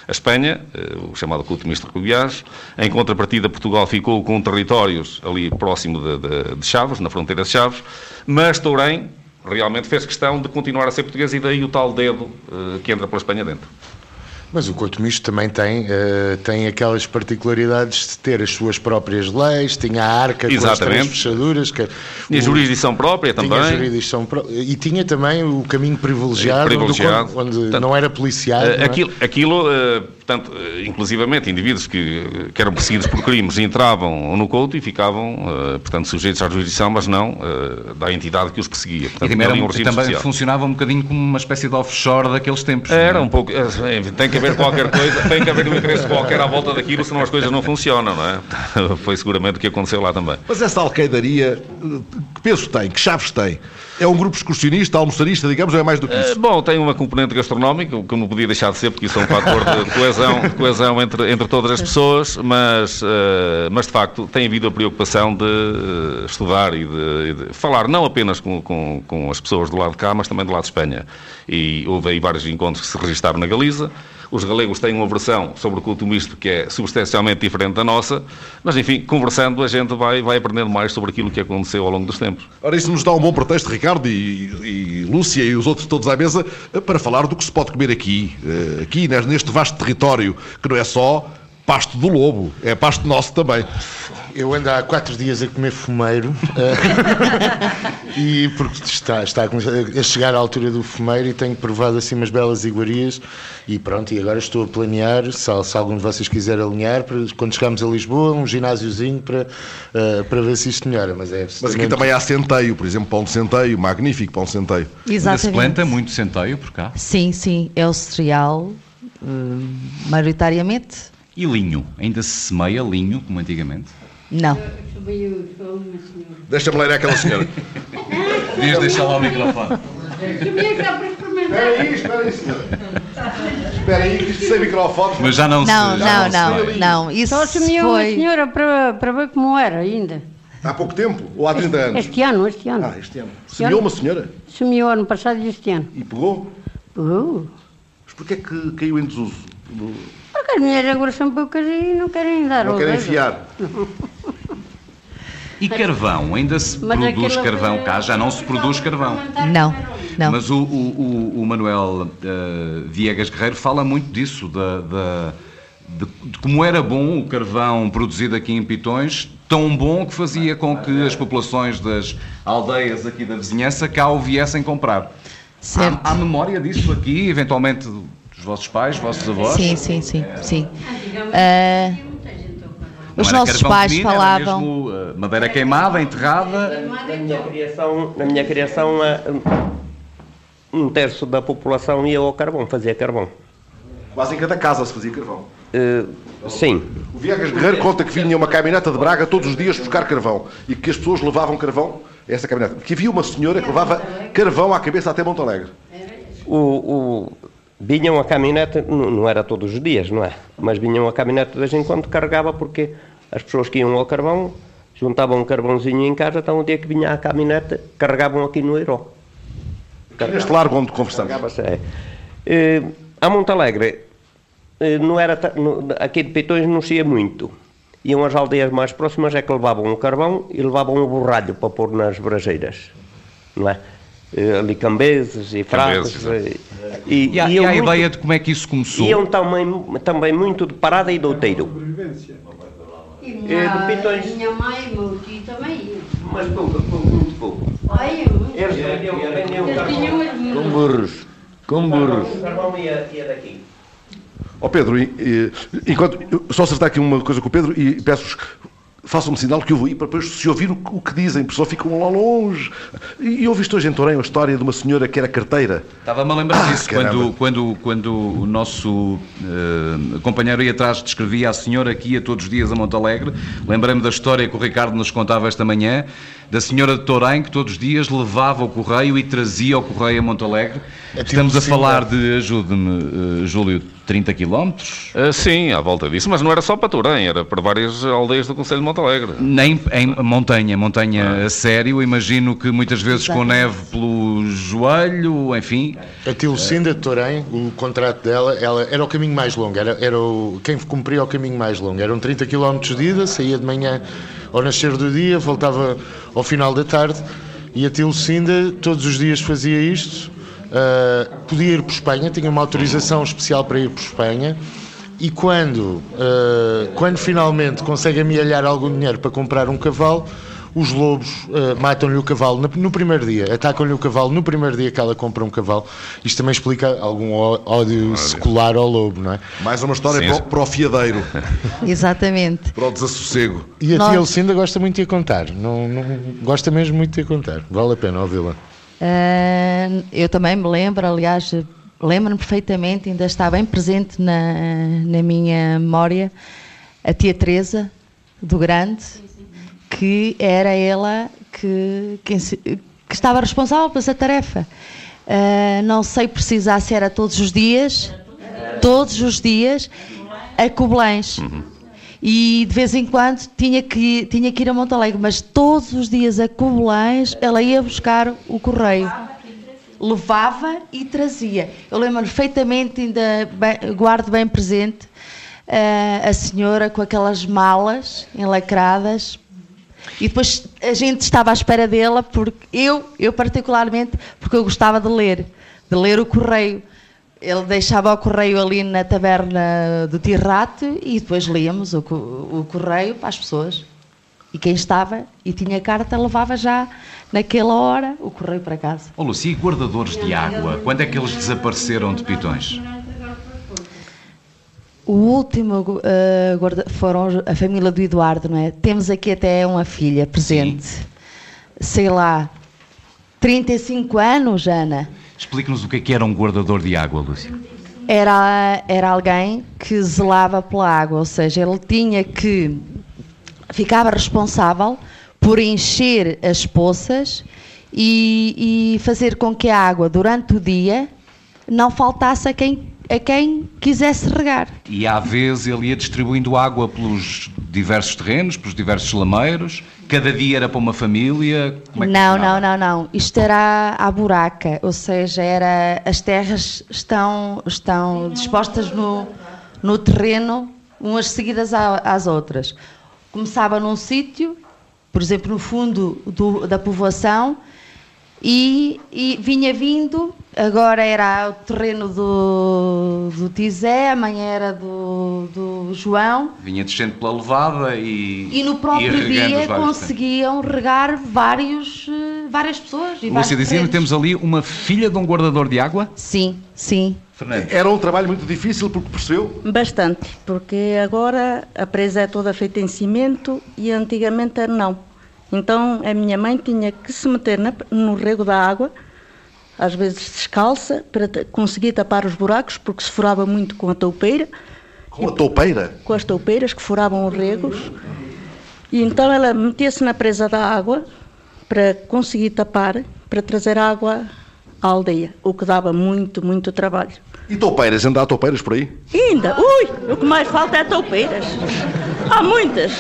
à Espanha, eh, o chamado Couto Misto Recubiás. Em contrapartida, Portugal ficou com territórios ali próximo de, de, de Chaves, na fronteira de Chaves, mas Tourém realmente fez questão de continuar a ser português e daí o tal dedo eh, que entra pela Espanha dentro. Mas o Couto Misto também tem, eh, tem aquelas particularidades de ter as suas próprias leis, tinha a arca com as três Exatamente. fechaduras. Que, Tinha o- jurisdição própria tinha também. jurisdição pró- e tinha também o caminho privilegiado, Privilegiado. onde, onde Portanto, não era policiado. Eh, não é? Aquilo, aquilo eh, portanto, eh, inclusivamente indivíduos que, que eram perseguidos por crimes entravam no couto e ficavam, eh, portanto, sujeitos à jurisdição, mas não eh, da entidade que os perseguia. E Portanto, também, era ali um- também especial. funcionava um bocadinho como uma espécie de offshore daqueles tempos. não é? Era um pouco. Tem que haver qualquer coisa, tem que haver um interesse qualquer à volta daquilo, senão as coisas não funcionam, não é? Foi seguramente o que aconteceu lá também. Mas essa alcaidaria, peso tem? Que chaves tem? É um grupo excursionista, almoçarista, digamos, ou é mais do que Eh, isso? Bom, tem uma componente gastronómica, que não podia deixar de ser, porque isso é um fator de coesão, de coesão entre, entre todas as pessoas, mas, eh, mas de facto tem havido a preocupação de eh, estudar e de, e de falar não apenas com, com, com as pessoas do lado de cá, mas também do lado de Espanha. E houve aí vários encontros que se registaram na Galiza. Os galegos têm uma versão sobre o culto misto que é substancialmente diferente da nossa, mas enfim, conversando a gente vai, vai aprendendo mais sobre aquilo que aconteceu ao longo dos tempos. Ora, isso nos dá um bom pretexto, Ricardo e, e Lúcia e os outros todos à mesa, eh, para falar do que se pode comer aqui, eh, aqui nes- neste vasto território, que não é só pasto do lobo, é pasto nosso também. Eu ando há quatro dias a comer fumeiro eh, e porque está, está a, começar a chegar à altura do fumeiro e tenho provado assim umas belas iguarias e pronto, e agora estou a planear, se, se algum de vocês quiser alinhar, para, quando chegarmos a Lisboa, um ginásiozinho para, eh, para ver se isto melhora. Mas, é Mas aqui também há centeio, por exemplo, pão de centeio, magnífico pão de centeio. Ainda se Exatamente. planta muito centeio por cá. Sim, sim, é o cereal, eh, maioritariamente. E linho? Ainda se semeia linho, como antigamente? Não. Deixa-me ler aquela senhora. Devias deixar lá o microfone. Sabia que dá para experimentar. Espera aí, espera aí, senhor. Espera aí, que isto sem microfones. Mas já não, Não, se. já não, não, se- não. Isso Só assumiu uma foi. senhora para, para ver como era ainda. Há pouco tempo? Ou há 30 anos? Este ano, este ano. Ah, este ano. Semeou uma senhora Assumiu ano passado e este ano. e pegou. Uh, Mas porquê é que caiu em desuso? Porque as mulheres agora são poucas e não querem dar Não querem enfiar. E carvão? Ainda se Mas produz carvão cá? Já não se produz carvão. Não, não. Mas o, o- o- o Manuel eh, Viegas Guerreiro fala muito disso, da, da- de, de como era bom o carvão produzido aqui em Pitões, tão bom que fazia com que as populações das aldeias aqui da vizinhança cá o viessem comprar. Certo. Há, há memória disso aqui, eventualmente vossos pais, vossos avós? Sim, sim, sim, sim. Ah, Não os nossos carvão pais comido, era falavam. mesmo, eh, madeira queimada, enterrada. Na minha criação, na minha criação eh, um terço da população ia ao carvão, fazia carvão. Quase em cada casa se fazia carvão. Eh, sim, O Viegas Guerreiro conta que vinha uma caminhoneta de Braga todos os dias buscar carvão e que as pessoas levavam carvão a essa caminhoneta. Que havia uma senhora que levava carvão à cabeça até Monte Alegre. o, o, vinha uma caminhonete, não, era todos os dias, não é? Mas vinha uma caminhonete de vez em quando carregava porque as pessoas que iam ao carvão juntavam um carvãozinho em casa, então o dia que vinha a caminhonete carregavam aqui no Eiró. Neste largo onde conversamos. É. Eh, a Monte Alegre, eh, não era, no- aqui de Pitões não se ia muito. Iam às aldeias mais próximas é que levavam o carvão e levavam o borralho para pôr nas braseiras, não é? Eh, ali cambeses e frases. Cambeses, eh, e, E há, e há a muito- ideia de como é que isso começou? Iam também, também muito de parada e douteiro. E É, minha, de Pitões. minha mãe e meu tio também iam. Mas pouco, pouco, muito pouco. Ai, eu muito. Eles vendiam, vendiam Com burros. Com burros. O carvão ia, ia daqui. Ó Pedro, e- e- enquanto, só acertar aqui uma coisa com o Pedro e peço-vos façam-me sinal que eu vou ir para depois se ouvir o, que- o que dizem, porque só ficam lá longe. E, e ouviste hoje em Torém a história de uma senhora que era carteira. Estava-me a lembrar Ah, disso, quando, quando, quando o nosso eh, companheiro aí atrás descrevia a senhora que ia todos os dias a Montalegre. Lembrei-me da história que o Ricardo nos contava esta manhã, da senhora de Torém que todos os dias levava o correio e trazia o correio a Montalegre. É Estamos a tipo falar de, ajude-me, eh, Júlio, 30 quilómetros? Ah, sim, à volta disso, mas não era só para Torém, era para várias aldeias do Conselho de Montalegre. Nem em montanha, montanha a sério, imagino que muitas vezes com neve pelo joelho, enfim. A Tilcinda de Torém, o contrato dela, ela era o caminho mais longo, era, era o, quem cumpria o caminho mais longo. Eram 30 km de ida, saía de manhã ao nascer do dia, voltava ao final da tarde e a Tilcinda todos os dias fazia isto. ah, podia ir por Espanha, tinha uma autorização especial para ir por Espanha. E quando, ah, quando finalmente consegue amealhar algum dinheiro para comprar um cavalo, os lobos ah, matam-lhe o cavalo no, no primeiro dia, atacam-lhe o cavalo no primeiro dia que ela compra um cavalo. Isto também explica algum ódio secular ao lobo, não é? Mais uma história Sim. para, o- para o fiadeiro, Exatamente. para o desassossego. E a Nós- tia Lucinda gosta muito de a contar, não, não- gosta mesmo muito de a contar, vale a pena ouvi-la. Ah, eu também me lembro, aliás, lembro-me perfeitamente, ainda está bem presente na, na minha memória, a tia Teresa do Grande, que era ela que, que, estava responsável por essa tarefa. Ah, não sei precisar se era todos os dias, todos os dias, a Cobelães. E de vez em quando tinha que, tinha que ir a Montalegre, mas todos os dias a Cobelães ela ia buscar o correio. Levava e trazia. Eu lembro perfeitamente, ainda bem- guardo bem presente, ah, a senhora com aquelas malas enlacradas. E depois a gente estava à espera dela, porque eu, eu particularmente, porque eu gostava de ler, de ler o correio. Ele deixava o correio ali na taberna do Tirrato e depois líamos o, o correio para as pessoas. E quem estava e tinha carta levava já naquela hora o correio para casa. Ó Lúcia, e guardadores de água, quando é que eles desapareceram de Pitões? O último eh, guarda- foram a família do Eduardo, não é? Temos aqui até uma filha presente. Sei lá, 35 anos, Ana. Explique-nos o que é que era um guardador de água, Lúcia. Era, era alguém que zelava pela água, ou seja, ele tinha que. ficava responsável por encher as poças e, e fazer com que a água, durante o dia, não faltasse a quem, a quem quisesse regar. E à vez ele ia distribuindo água pelos diversos terrenos, pelos diversos lameiros. Cada dia era para uma família. Como é que não, não, não, não. Isto era à buraca, ou seja, era, as terras estão, estão dispostas no, no terreno, umas seguidas às outras. Começava num sítio, por exemplo, no fundo do- da povoação, e, e vinha vindo, agora era o terreno do, do Tizé, amanhã era do, do João, Vinha descendo pela levada e. e no próprio os dia conseguiam regar vários, eh, várias pessoas. E Lúcia dizia-me terrenos. temos ali uma filha de um guardador de água. Sim, sim. Fernando. Era um trabalho muito difícil porque percebeu. Bastante, porque agora a presa é toda feita em cimento e antigamente era não. Então a minha mãe tinha que se meter na- no rego da água, às vezes descalça, para conseguir tapar os buracos, porque se furava muito com a toupeira, Com a toupeira. com as toupeiras que furavam os regos. E então ela metia-se na presa da água para conseguir tapar, para trazer água à aldeia, o que dava muito, muito trabalho. E toupeiras, ainda há toupeiras por aí? Ainda, ui, o que mais falta é toupeiras. Há muitas.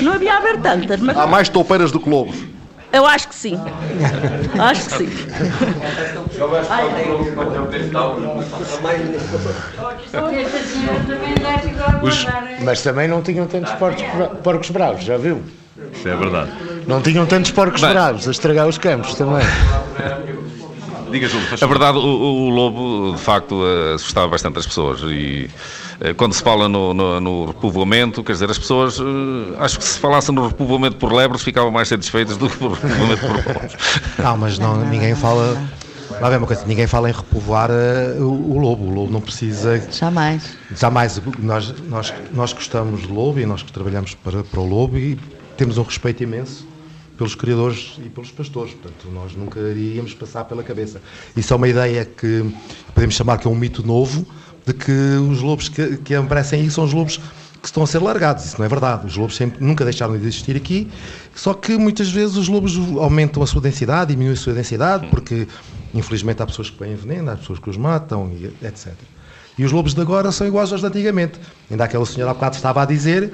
Não havia haver tantas, mas Há mais toupeiras do que lobos. eu acho que sim. Acho que sim. Mas também não tinham tantos porcos, porcos bravos, já viu? Isso é verdade. Não tinham tantos porcos Bem. bravos a estragar os campos também. Diga, Júlio, faz A verdade, o, o- lobo, de facto, assustava bastante as pessoas. E eh, quando se fala no, no- no repovoamento, quer dizer, as pessoas, eh, acho que se falasse no repovoamento por lebres, ficavam mais satisfeitas do que por repovoamento por lobos. Não, mas não, ninguém fala. Lá vem uma coisa, ninguém fala em repovoar eh, o, o lobo. O lobo não precisa. Jamais. Jamais. Nós, nós, nós gostamos do lobo e nós que trabalhamos para, para o lobo e temos um respeito imenso pelos criadores e pelos pastores. Portanto, nós nunca iríamos passar pela cabeça. Isso é uma ideia que podemos chamar que é um mito novo de que os lobos que, que aparecem aí são os lobos que estão a ser largados. Isso não é verdade. Os lobos sempre, nunca deixaram de existir aqui, só que muitas vezes os lobos aumentam a sua densidade, diminuem a sua densidade, porque infelizmente há pessoas que põem veneno, há pessoas que os matam, etc. E os lobos de agora são iguais aos de antigamente. Ainda aquela senhora há bocado estava a dizer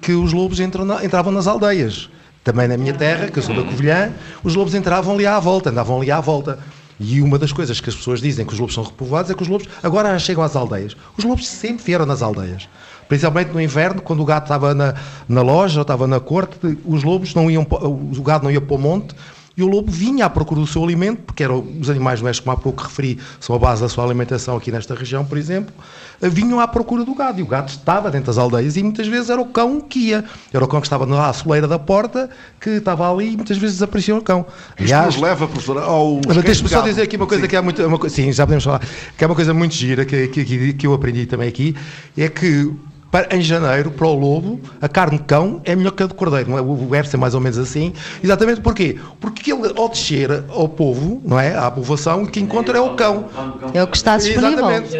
que os lobos na- entravam nas aldeias. Também na minha terra, que eu sou da Covilhã, os lobos entravam ali à volta, andavam ali à volta. E uma das coisas que as pessoas dizem que os lobos são repovoados é que os lobos agora já chegam às aldeias. Os lobos sempre vieram nas aldeias. Principalmente no inverno, quando o gado estava na, na loja ou estava na corte, os lobos não iam, o gado não ia para o monte, e o lobo vinha à procura do seu alimento, porque eram os animais domésticos, como há pouco referi, são a base da sua alimentação aqui nesta região, por exemplo, vinham à procura do gado. E o gado estava dentro das aldeias e muitas vezes era o cão que ia. Era o cão que estava na soleira da porta, que estava ali e muitas vezes desaparecia o cão. Isto nos leva, professora, ao. Mas Deixa-me só dizer aqui uma coisa Sim. que é muito. Uma, sim, já podemos falar. Que é uma coisa muito gira que, que, que- que eu aprendi também aqui. É que para- em janeiro, para o lobo, a carne de cão é melhor que a de cordeiro. Não é? O verso é mais ou menos assim. Exatamente porquê? Porque ele, ao descer ao povo, não é? À povoação, o que encontra é o cão. É o que está disponível. Exatamente.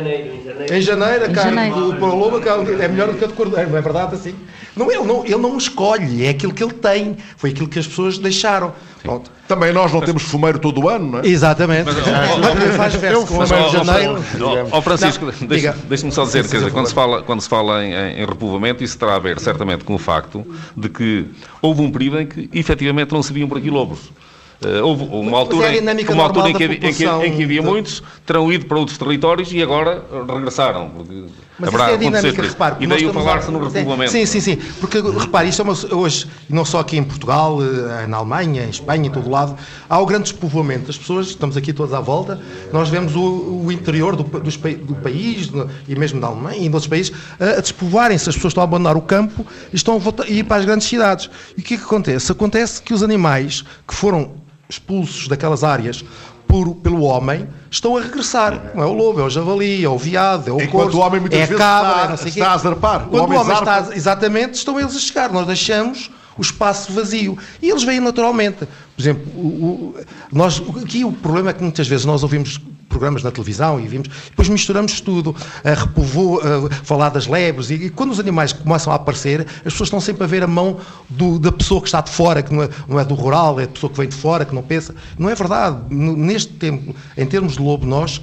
Em janeiro, a carne janeiro. do, para o lobo a carne é melhor do que a de cordeiro, não é verdade assim? Não, ele, não, ele não escolhe, é aquilo que ele tem. Foi aquilo que as pessoas deixaram. Pronto. Também nós não temos fumeiro todo o ano, não é? Exatamente. Mas, Mas, faz verso com Mas, de janeiro. ó, Francisco, deixa-me só dizer, quer dizer, quando se fala, quando se fala em, em- em repovoamento, isso terá a ver certamente com o facto de que houve um período em que efetivamente não se viam por aqui lobos. Eh, houve uma é altura, dinâmica uma altura em, que, havia- em que- em que havia muitos, terão ido para outros territórios e agora regressaram. Porque Mas haverá isso é a acontecido dinâmica, isso. repare. E daí o falar-se no repovoamento. Sim, sim, sim. Porque, repare, isto é uma, hoje, não só aqui em Portugal, eh, na Alemanha, em Espanha, em todo lado, há o grande despovoamento. As pessoas, estamos aqui todos à volta, nós vemos o, o interior do, dos do país, e mesmo da Alemanha e de outros países, a, a despovoarem-se. As pessoas estão a abandonar o campo e estão a, voltar, a ir para as grandes cidades. E o que é que acontece? Acontece que os animais que foram expulsos daquelas áreas por- pelo homem estão a regressar. Não é o lobo, é o javali, é o veado, é o Enquanto corvo, o homem muitas é vezes cabra, está- é não sei quê. está a zarpar. O Quando o homem homem, zarpa. está, exatamente, estão eles a chegar. Nós deixamos o espaço vazio. E eles vêm naturalmente. Por exemplo, o, o- nós, aqui o problema é que muitas vezes nós ouvimos programas na televisão e vimos, depois misturamos tudo, a repovo, a falar das lebres, e, e quando os animais começam a aparecer, as pessoas estão sempre a ver a mão do- da pessoa que está de fora, que não é, não é do rural, é a pessoa que vem de fora, que não pensa. Não é verdade. Neste tempo, em termos de lobo, nós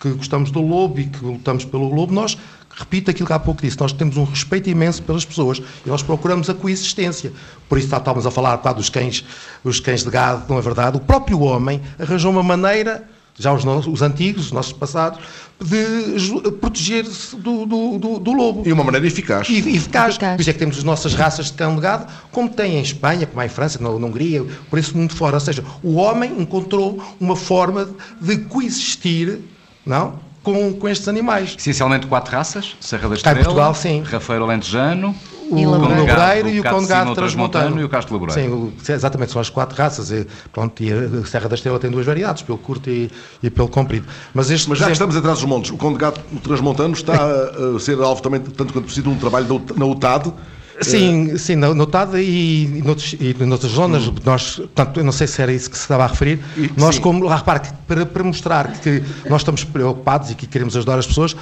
que gostamos do lobo e que lutamos pelo lobo, nós, repito aquilo que há pouco disse, nós temos um respeito imenso pelas pessoas e nós procuramos a coexistência. Por isso estávamos a falar quase dos cães, os cães de gado, não é verdade? O próprio homem arranjou uma maneira já os, os, antigos, os nossos passados, de proteger-se do, do, do, do, lobo. E uma maneira eficaz. E, eficaz. eficaz. Por isso é que temos as nossas raças de cão de gado, como tem em Espanha, como há em França, na, na Hungria, por esse mundo fora. Ou seja, o homem encontrou uma forma de coexistir, não? Com, com estes animais. Essencialmente quatro raças, Serra da Estrela, em Portugal, sim. Rafeiro Alentejano, o Labreiro e o Cão de Gado Transmontano e o Castro Labreiro. Sim, exatamente, são as quatro raças. E, pronto, e a Serra da Estrela tem duas variedades, pelo curto e, e pelo comprido. Mas, este, Mas já que estamos atrás dos montes, o Cão de Gado Transmontano está a ser alvo também, tanto quanto possível, um trabalho na UTAD, Sim, sim, notado e, e, noutros, e noutras zonas, hum. nós, portanto, eu não sei se era isso que se estava a referir, e, nós sim. como, lá repare, para, para mostrar que nós estamos preocupados e que queremos ajudar as pessoas,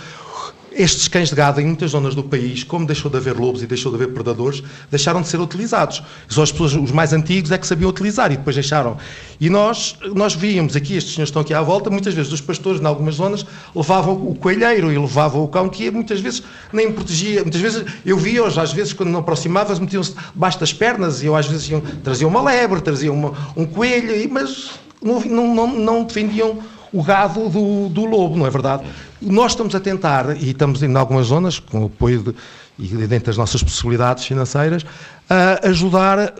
estes cães de gado, em muitas zonas do país, como deixou de haver lobos e deixou de haver predadores, deixaram de ser utilizados. Só as pessoas, os mais antigos, é que sabiam utilizar e depois deixaram. E nós, nós víamos aqui, estes senhores estão aqui à volta, muitas vezes os pastores, em algumas zonas, levavam o coelheiro e levavam o cão, que muitas vezes nem protegia. Muitas vezes eu via-os, às vezes, quando não aproximava, metiam-se debaixo das pernas e eu, às vezes, iam, traziam uma lebre, traziam uma, um coelho, mas não, não, não, não defendiam o gado do, do lobo, não é verdade? Nós estamos a tentar, e estamos em algumas zonas, com o apoio de, e dentro das nossas possibilidades financeiras, a ajudar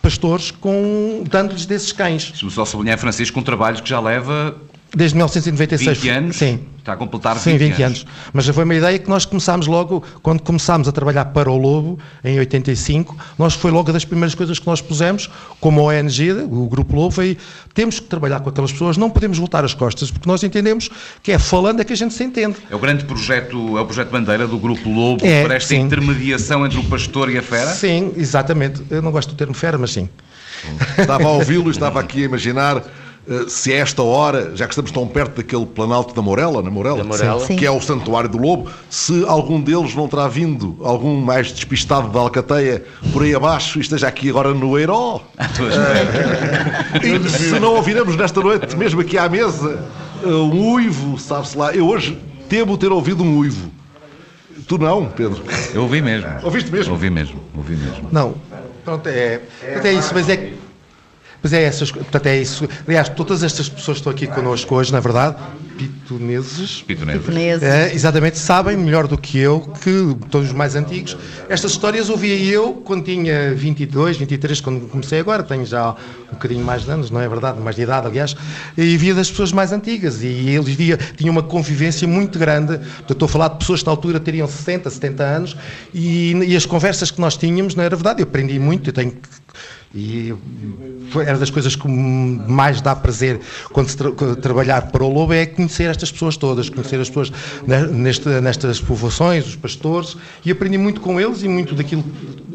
pastores com dando-lhes desses cães. Deixa-me só sublinhar, Francisco, um trabalho que já leva Desde 1996. 20 anos? Sim. Está a completar 20, Sim, 20 anos. anos. Mas já foi uma ideia que nós começámos logo, quando começámos a trabalhar para o Lobo, em 85, nós foi logo das primeiras coisas que nós pusemos, como a ONG, o Grupo Lobo, foi temos que trabalhar com aquelas pessoas, não podemos voltar as costas, porque nós entendemos que é falando é que a gente se entende. É o grande projeto, é o projeto bandeira do Grupo Lobo, é, para esta sim. intermediação entre o pastor e a fera? Sim, exatamente. Eu não gosto do termo fera, mas sim. Estava a ouvi-lo e estava aqui a imaginar se a esta hora, já que estamos tão perto daquele planalto da Morela, na Morela, Da Morela. que é o Santuário do Lobo, se algum deles não terá vindo, algum mais despistado da Alcateia, por aí abaixo, e esteja aqui agora no Eiró. e se não ouviremos nesta noite, mesmo aqui à mesa, eh, um uivo, sabe-se lá. Eu hoje temo ter ouvido um uivo. Tu não, Pedro? Eu ouvi mesmo. Ouviste mesmo? Ouvi mesmo, ouvi mesmo. Não, pronto, é, pronto, é isso, mas é que Pois é, essas, portanto, é isso. Aliás, todas estas pessoas que estão aqui connosco hoje, na verdade, pitoneses, Pitoneses. Pitoneses. é, exatamente, sabem melhor do que eu, que todos os mais antigos. Estas histórias ouvia eu quando tinha 22, 23, quando comecei agora, tenho já um bocadinho mais de anos, não é verdade? Mais de idade, aliás, e via das pessoas mais antigas. E eles via, tinham uma convivência muito grande. Portanto, estou a falar de pessoas que na altura teriam 60, 70 anos, e, e as conversas que nós tínhamos, não era verdade? Eu aprendi muito, eu tenho que e foi, era das coisas que mais dá prazer quando se tra trabalhar para o Lobo é conhecer estas pessoas todas, conhecer as pessoas neste, nestas povoações, os pastores, e aprendi muito com eles e muito daquilo,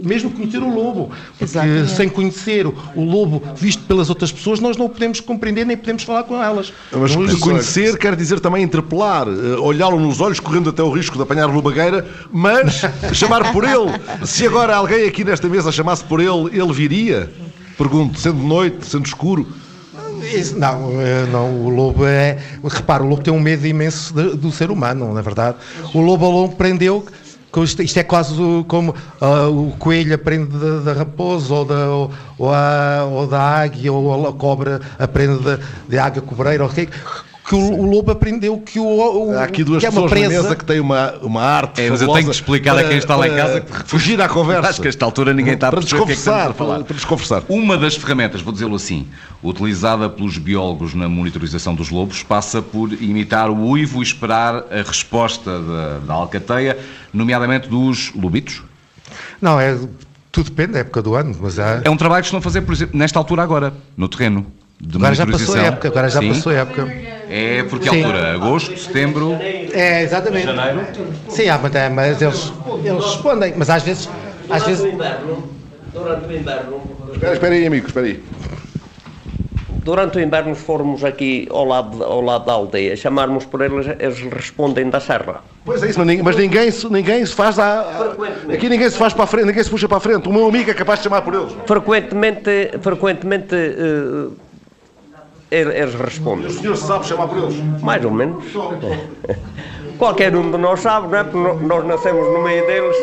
mesmo conhecer o Lobo, porque Exatamente. sem conhecer o, o Lobo visto pelas outras pessoas, nós não o podemos compreender nem podemos falar com elas. Mas Não- conhecer quer dizer também interpelar, eh, olhá-lo nos olhos, correndo até o risco de apanhar lobagueira, mas chamar por ele. Se agora alguém aqui nesta mesa chamasse por ele, ele viria? Pergunto, sendo noite, sendo escuro. Não, eh, não, o lobo é. Repara, o lobo tem um medo imenso de- do ser humano, na verdade. O lobo ao longo prendeu. que Isto, é quase como ah, o coelho aprende da, raposa, ou da, ou, a- ou da águia, ou a cobra aprende da, águia cobreira, ou o quê, que o, o lobo aprendeu que o, o Há aqui duas que é uma pessoas na presa. mesa que têm uma, uma arte. É, mas eu tenho que explicar a quem está lá em casa para Fugir à conversa. Acho que a esta altura ninguém está a Para perceber o que é que estamos a falar. Para desconversar. Uma das ferramentas, vou dizê-lo assim, utilizada pelos biólogos na monitorização dos lobos, passa por imitar o uivo e esperar a resposta da, da alcateia, nomeadamente dos lobitos. Não, é, tudo depende da época do ano, mas há, É um trabalho que estão a fazer, por exemplo, nesta altura agora, no terreno. De agora já passou a época, agora já Sim. passou a época. É porque Sim. altura? Agosto, setembro. É, exatamente. Sim, há, mas, é, mas eles, eles respondem, mas às vezes. Às Durante vezes o inverno, durante o inverno, Espera, espera aí, amigo, espera aí. durante o inverno formos aqui ao lado, ao lado da aldeia, chamarmos por eles, eles respondem da serra. Pois é isso, mas ninguém, mas ninguém, se, ninguém se faz a, a- Aqui ninguém se faz para a frente, ninguém se puxa para a frente. O meu amigo é capaz de chamar por eles. Frequentemente, frequentemente eh, eles, respondem. O senhor sabe chamar por eles? Mais ou menos. Qualquer um de nós sabe, não é? Porque nós nascemos no meio deles.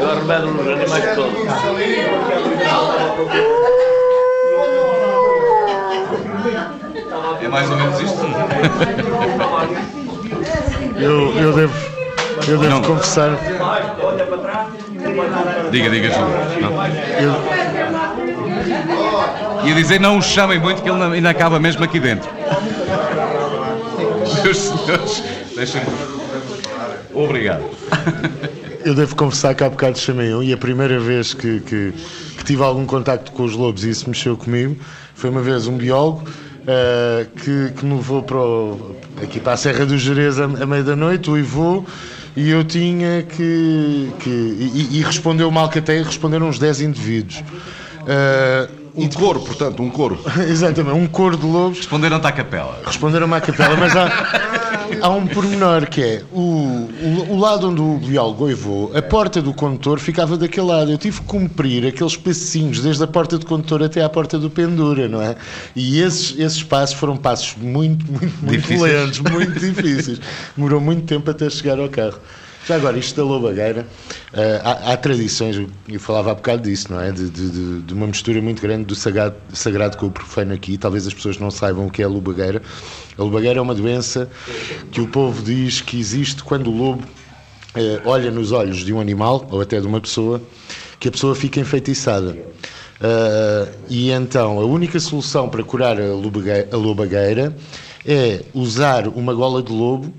Eu arrebento nos animais todos. É mais ou menos isto? Eu, eu devo, eu devo Não. confessar, Diga, diga, Júlio. Eu, Ia dizer não o chamem muito que ele ainda acaba mesmo aqui dentro. Meus senhores, deixem-me. Obrigado. eu devo confessar que há bocado chamei um e a primeira vez que, que, que tive algum contacto com os lobos e isso mexeu comigo foi uma vez um biólogo eh, que, que me levou para o- aqui para a Serra do Jerez a, a meia da noite, o Ivo, e eu tinha que. que e, e respondeu mal que até responderam uns 10 indivíduos. Eh, Um coro, portanto, um coro. exatamente, um coro de lobos. Responderam-te à capela. Responderam-me à capela, mas há, há um pormenor que é o, o, o lado onde o biólogo oivou, a porta do condutor ficava daquele lado. Eu tive que cumprir aqueles passinhos desde a porta do condutor até à porta do pendura, não é? E esses, esses passos foram passos muito, muito, muito Difíceis. lentos, muito difíceis. Demorou muito tempo até chegar ao carro. Já agora, isto da lobagueira, eh, há, há tradições, eu- falava há bocado disso, não é? De, de- de- uma mistura muito grande do sagrado, sagrado com o profano aqui. Talvez as pessoas não saibam o que é a lobagueira. A lobagueira é uma doença que o povo diz que existe quando o lobo eh, olha nos olhos de um animal ou até de uma pessoa, que a pessoa fica enfeitiçada. Ah, e então a única solução para curar a lobagueira é usar uma gola de lobo.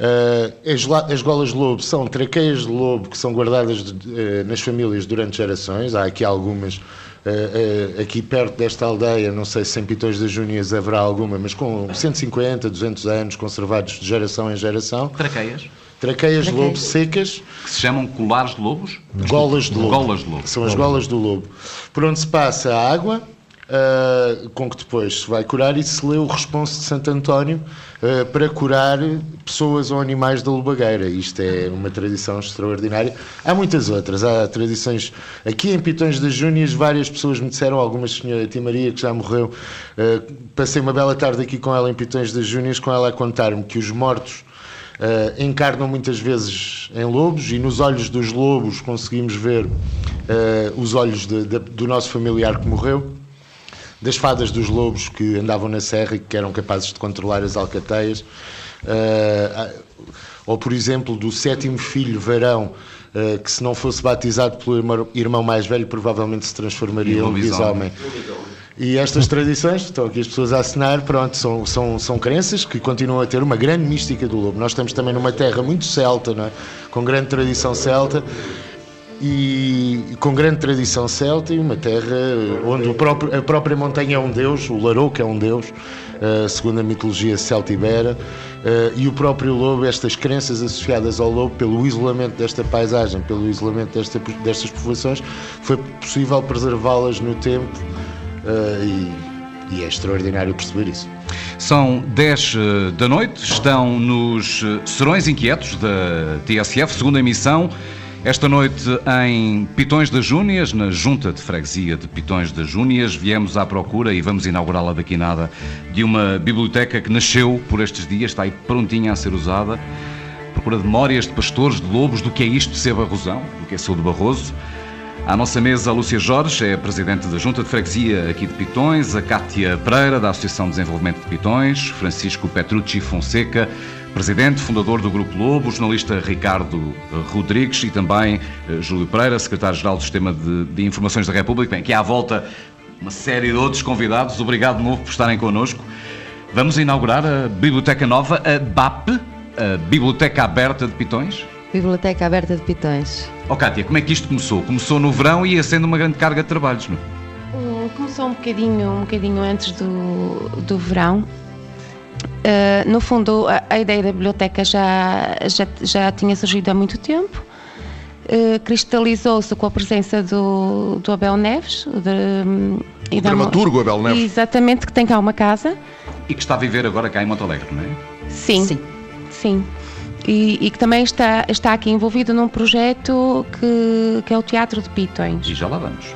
Ah, as, la- as golas de lobo são traqueias de lobo que são guardadas de- eh, nas famílias durante gerações. Há aqui algumas. eh, eh, aqui perto desta aldeia, não sei se em Pitões das Júnias haverá alguma, mas com 150, 200 anos conservados de geração em geração. Traqueias, Traqueias de lobo secas, que se chamam colares de lobos. golas de lobo. Golas de lobo. São as golas do lobo. Por onde se passa a água, ah, com que depois se vai curar, e se lê o responso de Santo António ah, para curar pessoas ou animais da lobagueira. Isto é uma tradição extraordinária. Há muitas outras. Há tradições. Aqui em Pitões das Júnias, várias pessoas me disseram, algumas senhora Tia Maria, que já morreu, ah, passei uma bela tarde aqui com ela em Pitões das Júnias, com ela a contar-me que os mortos Uh, encarnam muitas vezes em lobos e nos olhos dos lobos conseguimos ver uh, os olhos de- de- do nosso familiar que morreu, das fadas dos lobos que andavam na serra e que eram capazes de controlar as alcateias, uh, ou por exemplo do sétimo filho varão. uh, que se não fosse batizado pelo irmão- mais velho provavelmente se transformaria Em um lobisomem. E estas tradições, estão aqui as pessoas a assinar, pronto, são, são, são crenças que continuam a ter uma grande mística do lobo. Nós estamos também numa terra muito celta, não é? com grande tradição celta, e com grande tradição celta, e uma terra onde próprio, a própria montanha é um deus, o Larouca é um deus, eh, segundo a mitologia celta-ibera, eh, e o próprio lobo, estas crenças associadas ao lobo, pelo isolamento desta paisagem, pelo isolamento desta, destas povoações, foi possível preservá-las no tempo Uh, e, e é extraordinário perceber isso. São 10 eh, da noite, estão nos eh, Serões Inquietos da TSF, segunda emissão. Esta noite em Pitões das Júnias, na Junta de Freguesia de Pitões das Júnias, viemos à procura e vamos inaugurá-la daqui nada, de uma biblioteca que nasceu por estes dias, está aí prontinha a ser usada. Procura de memórias de pastores, de lobos, do que é isto de ser barrosão, do que é ser do Barroso. À nossa mesa, a Lúcia Jorge, é a Presidente da Junta de Freguesia aqui de Pitões, a Cátia Pereira, da Associação de Desenvolvimento de Pitões, Francisco Petrucci Fonseca, Presidente, fundador do Grupo Lobo, o jornalista Ricardo Rodrigues e também eh, Júlio Pereira, Secretário-Geral do Sistema de, de Informações da República. Bem, aqui à volta uma série de outros convidados. Obrigado de novo por estarem connosco. Vamos inaugurar a Biblioteca Nova, a BAP, a Biblioteca Aberta de Pitões. Biblioteca Aberta de Pitões. Ó Cátia, como é que isto começou? Começou no verão e ia sendo uma grande carga de trabalhos, não? Hum, Começou um bocadinho, um bocadinho antes do, do verão. Uh, no fundo, a, a ideia da biblioteca já, já, já tinha surgido há muito tempo. Uh, cristalizou-se com a presença do, do Abel Neves. De, e da- dramaturgo Abel Neves. Exatamente, que tem cá uma casa. E que está a viver agora cá em Monte Alegre, não é? Sim. Sim. Sim. e, e que também está, está aqui envolvido num projeto que, que é o Teatro de Pitões. E já lá vamos.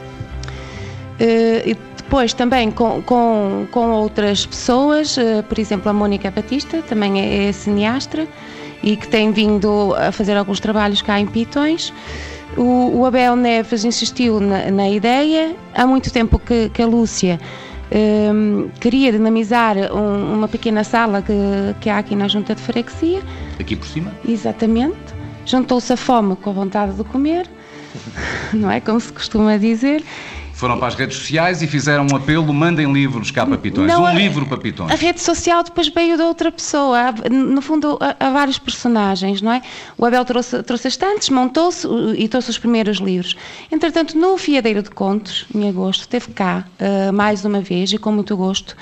Uh, e depois também com, com, com outras pessoas, uh, por exemplo a Mónica Batista, também é, é, cineasta e que tem vindo a fazer alguns trabalhos cá em Pitões. O, o Abel Neves insistiu na, na, ideia, há muito tempo que, que a Lúcia um, queria dinamizar um, uma pequena sala que, que há aqui na Junta de Freguesia. Aqui por cima? Exatamente. Juntou-se a fome com a vontade de comer, não é? Como se costuma dizer. Foram para as redes sociais e fizeram um apelo: mandem livros cá para Pitões. Não, um a, livro para Pitões. A rede social depois veio de outra pessoa. No fundo, há, vários personagens, não é? O Abel trouxe, trouxe estantes, montou-se e trouxe os primeiros livros. Entretanto, no Fiadeiro de Contos, em agosto, esteve cá uh, mais uma vez e com muito gosto.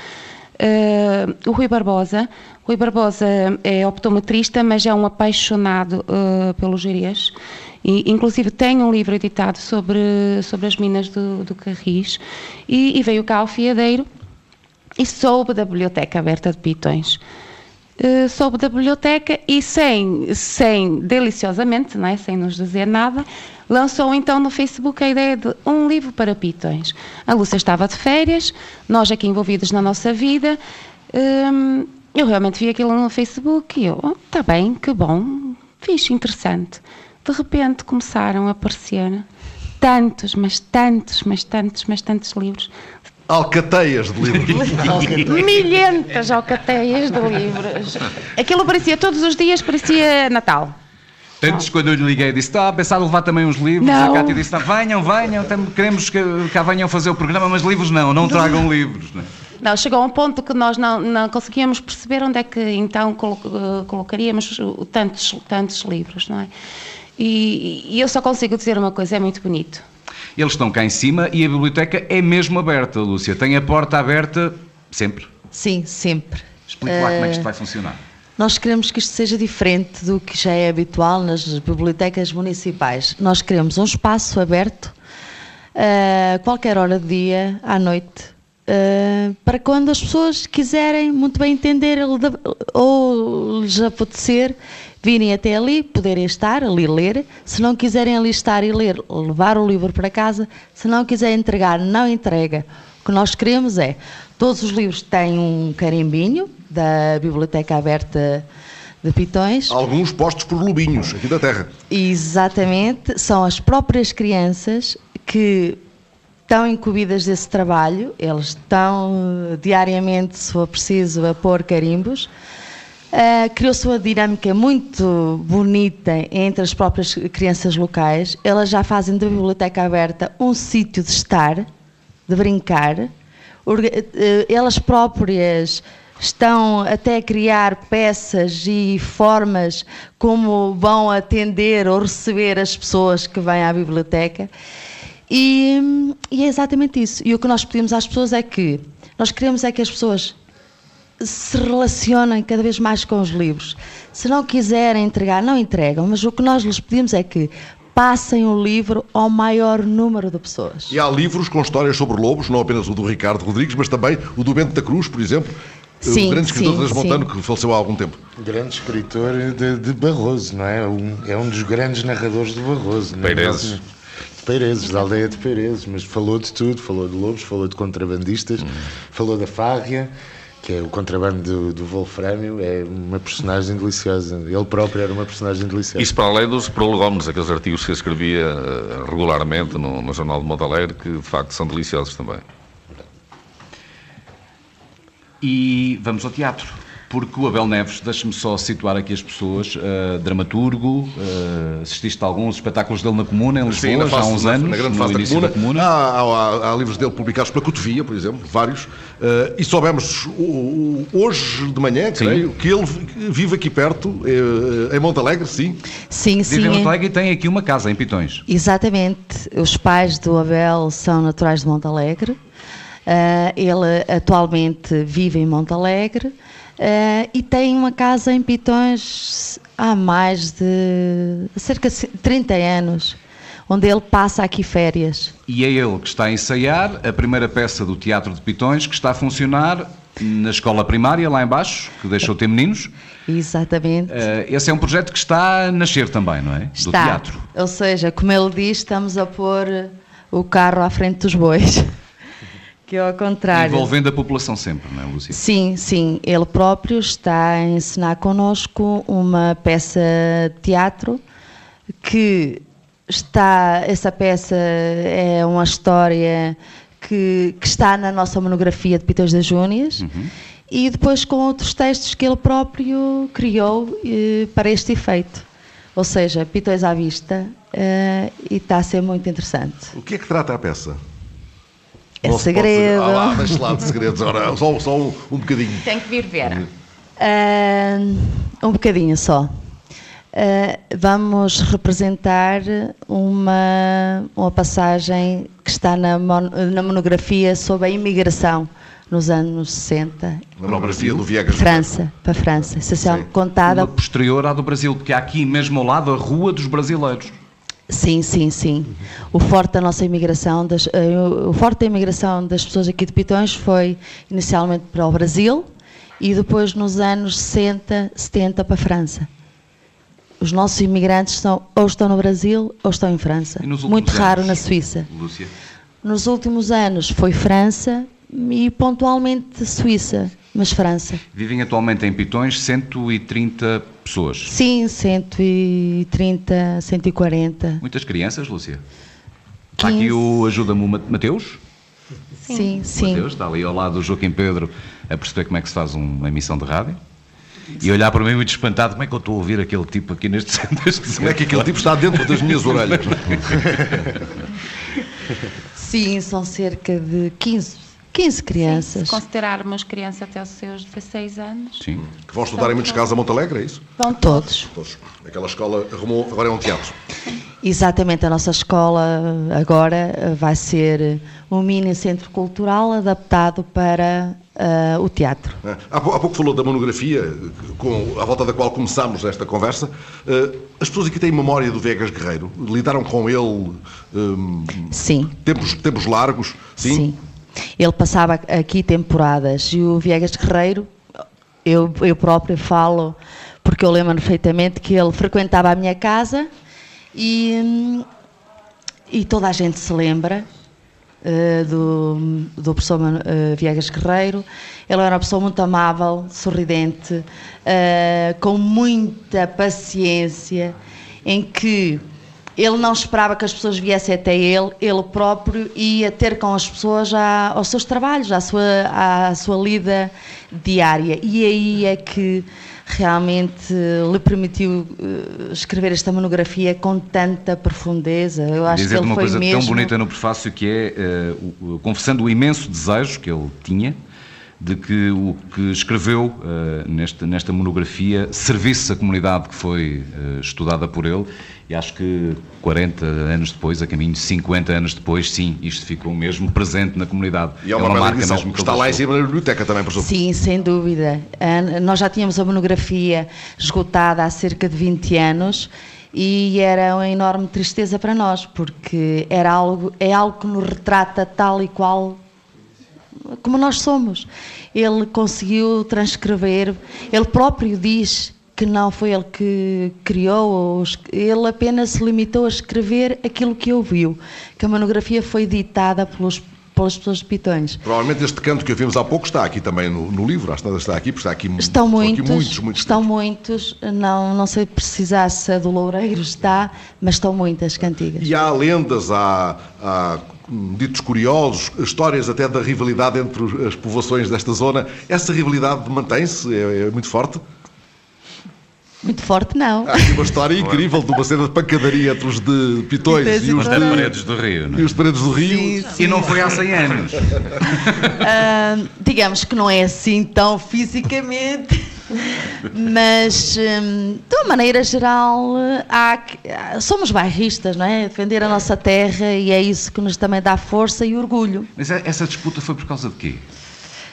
Uh, o Rui Barbosa. O Rui Barbosa é optometrista, mas é um apaixonado uh, pelo gerês e, inclusive tem um livro editado sobre, sobre as minas do, do Carris e, e veio cá ao fiadeiro e soube da Biblioteca Aberta de Pitões. Uh, soube da biblioteca e sem, sem deliciosamente, não é? sem nos dizer nada, lançou então no Facebook a ideia de um livro para pitões. A Lúcia estava de férias, nós aqui envolvidos na nossa vida, um, eu realmente vi aquilo no Facebook e eu, está oh, bem, que bom, fixe, interessante de repente começaram a aparecer tantos, mas tantos, mas tantos, mas tantos livros. Alcateias de livros. Milhentas alcateias de livros. Aquilo parecia, todos os dias parecia Natal. Antes, quando eu lhe liguei, disse: Está a pensar em levar também uns livros. Não. A Cátia disse: Venham, venham, queremos que cá venham fazer o programa, mas livros não, não tragam livros. Não, é? não chegou a um ponto que nós não, não conseguíamos perceber onde é que então eh, colocaríamos tantos, tantos livros, não é? E, e eu só consigo dizer uma coisa: é muito bonito. Eles estão cá em cima e a biblioteca é mesmo aberta, Lúcia. Tem a porta aberta sempre. Sim, sempre. Explique lá uh, como é que isto vai funcionar. Nós queremos que isto seja diferente do que já é habitual nas bibliotecas municipais. Nós queremos um espaço aberto a uh, qualquer hora do dia, à noite, uh, para quando as pessoas quiserem muito bem entender ou lhes apetecer virem até ali, poderem estar ali ler. Se não quiserem ali estar e ler, levar o livro para casa. Se não quiserem entregar, não entrega. O que nós queremos é, todos os livros têm um carimbinho da Biblioteca Aberta de Pitões. Alguns postos por lobinhos, aqui da terra. Exatamente, são as próprias crianças que estão incumbidas desse trabalho, eles estão diariamente, se for preciso, a pôr carimbos. Uh, Criou-se uma dinâmica muito bonita entre as próprias crianças locais. Elas já fazem da biblioteca aberta um sítio de estar, de brincar. Eh, elas próprias estão até a criar peças e formas como vão atender ou receber as pessoas que vêm à biblioteca. E, e é exatamente isso. E o que nós pedimos às pessoas é que nós queremos é que as pessoas se relacionem cada vez mais com os livros. Se não quiserem entregar, não entregam, mas o que nós lhes pedimos é que passem o livro ao maior número de pessoas. E há livros com histórias sobre lobos, não apenas o do Ricardo Rodrigues, mas também o do Bento da Cruz, por exemplo. Sim, o grande escritor sim, Transmontano que faleceu há algum tempo. Grande escritor de, de Barroso, não é? Um, é um dos grandes narradores de Barroso. Peirezes. De Peirezes, da aldeia de Peirezes, mas falou de tudo, falou de lobos, falou de contrabandistas, hum. falou da fárria que é o contrabando do, do Wolframio, é uma personagem deliciosa. Ele próprio era uma personagem deliciosa. Isso para além dos prolegómenos, aqueles artigos que escrevia uh, regularmente no, no, Jornal de Montalegre, que de facto são deliciosos também. E vamos ao teatro porque o Abel Neves, deixe-me só situar aqui as pessoas, uh, dramaturgo, uh, assististe a alguns espetáculos dele na Comuna, em Lisboa, Sim, já há uns anos, na grande no início da Comuna. Da comuna. Há, há, há, livros dele publicados pela Cotovia, por exemplo, vários, uh, e soubemos hoje de manhã, creio, que ele vive aqui perto, em Montalegre, sim? Sim, sim. Vive em Montalegre e tem aqui uma casa em Pitões. Exatamente. Os pais do Abel são naturais de Montalegre. ele atualmente vive em Montalegre. Uh, e tem uma casa em Pitões há mais de cerca de 30 anos, onde ele passa aqui férias. E é ele que está a ensaiar a primeira peça do Teatro de Pitões, que está a funcionar na escola primária, lá embaixo, que deixou de ter meninos. Exatamente. Eh, esse é um projeto que está a nascer também, não é? Do Está. teatro. Ou seja, como ele diz, estamos a pôr o carro à frente dos bois. que é ao contrário. Envolvendo a população sempre, não é, Lúcia? Sim, sim. Ele próprio está a ensinar connosco uma peça de teatro que está. Essa peça é uma história que, que está na nossa monografia de Pitões das Júnias e depois com outros textos que ele próprio criou eh, para este efeito. Ou seja, Pitões à vista eh, e está a ser muito interessante. O que é que trata a peça? É Não se pode segredo. dizer. Ah, lá, deixa lá de segredos. Ora, só, só um, um bocadinho. Tem que vir ver. Ah, um bocadinho só. Ah, vamos representar uma, uma passagem que está na, mon- na monografia sobre a imigração nos anos 60. Na monografia do Viegas. França, para a França. Essencialmente Sim. contada. Uma posterior à do Brasil, porque há aqui mesmo ao lado a Rua dos Brasileiros. Sim, sim, sim. O forte da nossa imigração, das, eh, o forte da imigração das pessoas aqui de Pitões foi inicialmente para o Brasil e depois nos anos 60, 70 para a França. Os nossos imigrantes são, ou estão no Brasil ou estão em França. Muito raro anos? na Suíça. Lúcia. Nos últimos anos foi França e pontualmente Suíça, mas França. Vivem atualmente em Pitões 130 pessoas. Sim, 130, 140. Muitas crianças, Lúcia. Está aqui 15. o Ajuda-me Mateus. Sim, sim. Mateus está ali ao lado do Joaquim Pedro a perceber como é que se faz um- uma emissão de rádio. E olhar para mim muito espantado, como é que eu estou a ouvir aquele tipo aqui neste neste Como é que aquele tipo está dentro das minhas orelhas? Sim, são cerca de 15, 15 crianças. Se considerarmos criança até os seus 16 anos. Sim. Que vão estudar em muitos casos a Monte Alegre, é isso? Vão todos. Todos. Aquela escola arrumou, agora é um teatro. Exatamente, a nossa escola agora eh, vai ser um mini centro cultural adaptado para eh, o teatro. né? Há, pou- há pouco falou da monografia, com, à volta da qual começámos esta conversa. Eh, as pessoas aqui têm memória do Vegas Guerreiro? Lidaram com ele hum, Sim. tempos, tempos largos? Sim. Ele passava aqui temporadas e o Viegas Guerreiro, eu, eu próprio falo, porque eu lembro perfeitamente que ele frequentava a minha casa e, e toda a gente se lembra eh, do, do professor eh, Viegas Guerreiro. Ele era uma pessoa muito amável, sorridente, eh, com muita paciência, em que ele não esperava que as pessoas viessem até ele, ele próprio ia ter com as pessoas à- aos seus trabalhos, à sua, à sua lida diária. E aí é que realmente lhe permitiu eh, escrever esta monografia com tanta profundeza. Eu acho que Dizer-te ele uma foi coisa mesmo... tão bonita no prefácio que é, eh, confessando o imenso desejo que ele tinha de que o que escreveu eh, nesta, nesta monografia servisse a comunidade que foi eh, estudada por ele e acho que 40 anos depois, a caminho de 50 anos depois, sim, isto ficou mesmo presente na comunidade. E é uma, bela edição, mesmo que está lá em cima na biblioteca também, professor. Sim, sem dúvida. Ah, Nós já tínhamos a monografia esgotada há cerca de 20 anos e era uma enorme tristeza para nós, porque era algo, é algo que nos retrata tal e qual como nós somos. Ele conseguiu transcrever, ele próprio diz que não foi ele que criou, ele apenas se limitou a escrever aquilo que ouviu, que a monografia foi ditada pelos, pelas pessoas de Pitões. Provavelmente este canto que ouvimos há pouco está aqui também no, no livro, acho que está aqui, porque está aqui, Estão aqui muitos, muitos, muitos. estão muitos, não, não sei precisar se a do Loureiro está, mas estão muitas cantigas. E há lendas, há, há, ditos curiosos, histórias até da rivalidade entre as povoações desta zona. Essa rivalidade mantém-se? É, é muito forte? Muito forte não. Há aqui uma história incrível de uma cena de pancadaria entre os de Pitões e e os de, paredes do Rio, não e é? os de Paredes do Rio. Sim, sim. E não foi há 100 anos. Ah, digamos que não é assim tão fisicamente, mas hum, de uma maneira geral há- somos bairristas, não é? Defender a nossa terra e é isso que nos também dá força e orgulho. Mas é- essa disputa foi por causa de quê?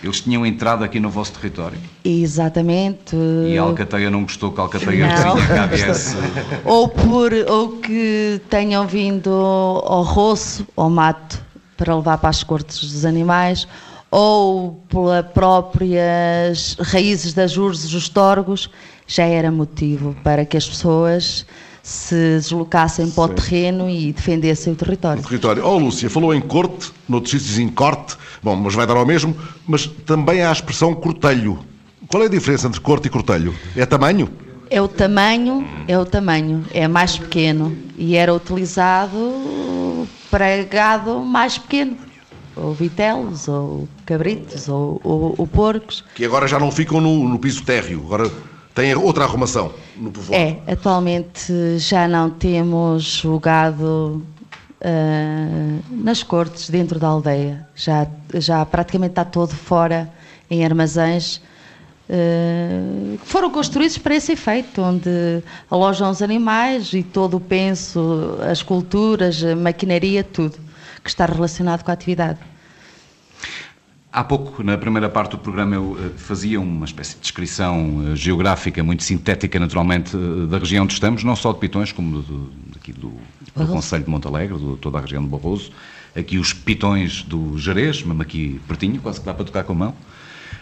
Eles tinham entrado aqui no vosso território Exatamente. e a Alcateia não gostou que a Alcateia Não. vizinha cá viesse. ou por ou que tenham vindo ao roço, ao mato, para levar para as cortes dos animais, ou pelas próprias raízes das urzes, dos torgos, já era motivo para que as pessoas se deslocassem para o terreno e defendessem o território. O território. Oh, Lúcia, falou em corte, noutros sítios em corte, bom, mas vai dar ao mesmo, mas também há a expressão cortelho. Qual é a diferença entre corte e cortelho? É tamanho? É o tamanho, é o tamanho, é mais pequeno e era utilizado para gado mais pequeno, ou vitelos, ou cabritos, ou, ou, ou porcos. Que agora já não ficam no, no piso térreo, agora tem outra arrumação no povoado. É, atualmente já não temos o gado uh, nas cortes, dentro da aldeia. Já, já praticamente está todo fora em armazéns Uh, foram construídos para esse efeito, onde alojam os animais e todo o penso, as culturas, a maquinaria, tudo que está relacionado com a atividade. Há pouco, na primeira parte do programa, eu uh, fazia uma espécie de descrição uh, geográfica muito sintética, naturalmente, da região onde estamos, não só de Pitões, como do, aqui do, do Conselho de Montalegre, de toda a região de Barroso. Aqui os Pitões do Jerez, mesmo aqui pertinho, quase que dá para tocar com a mão.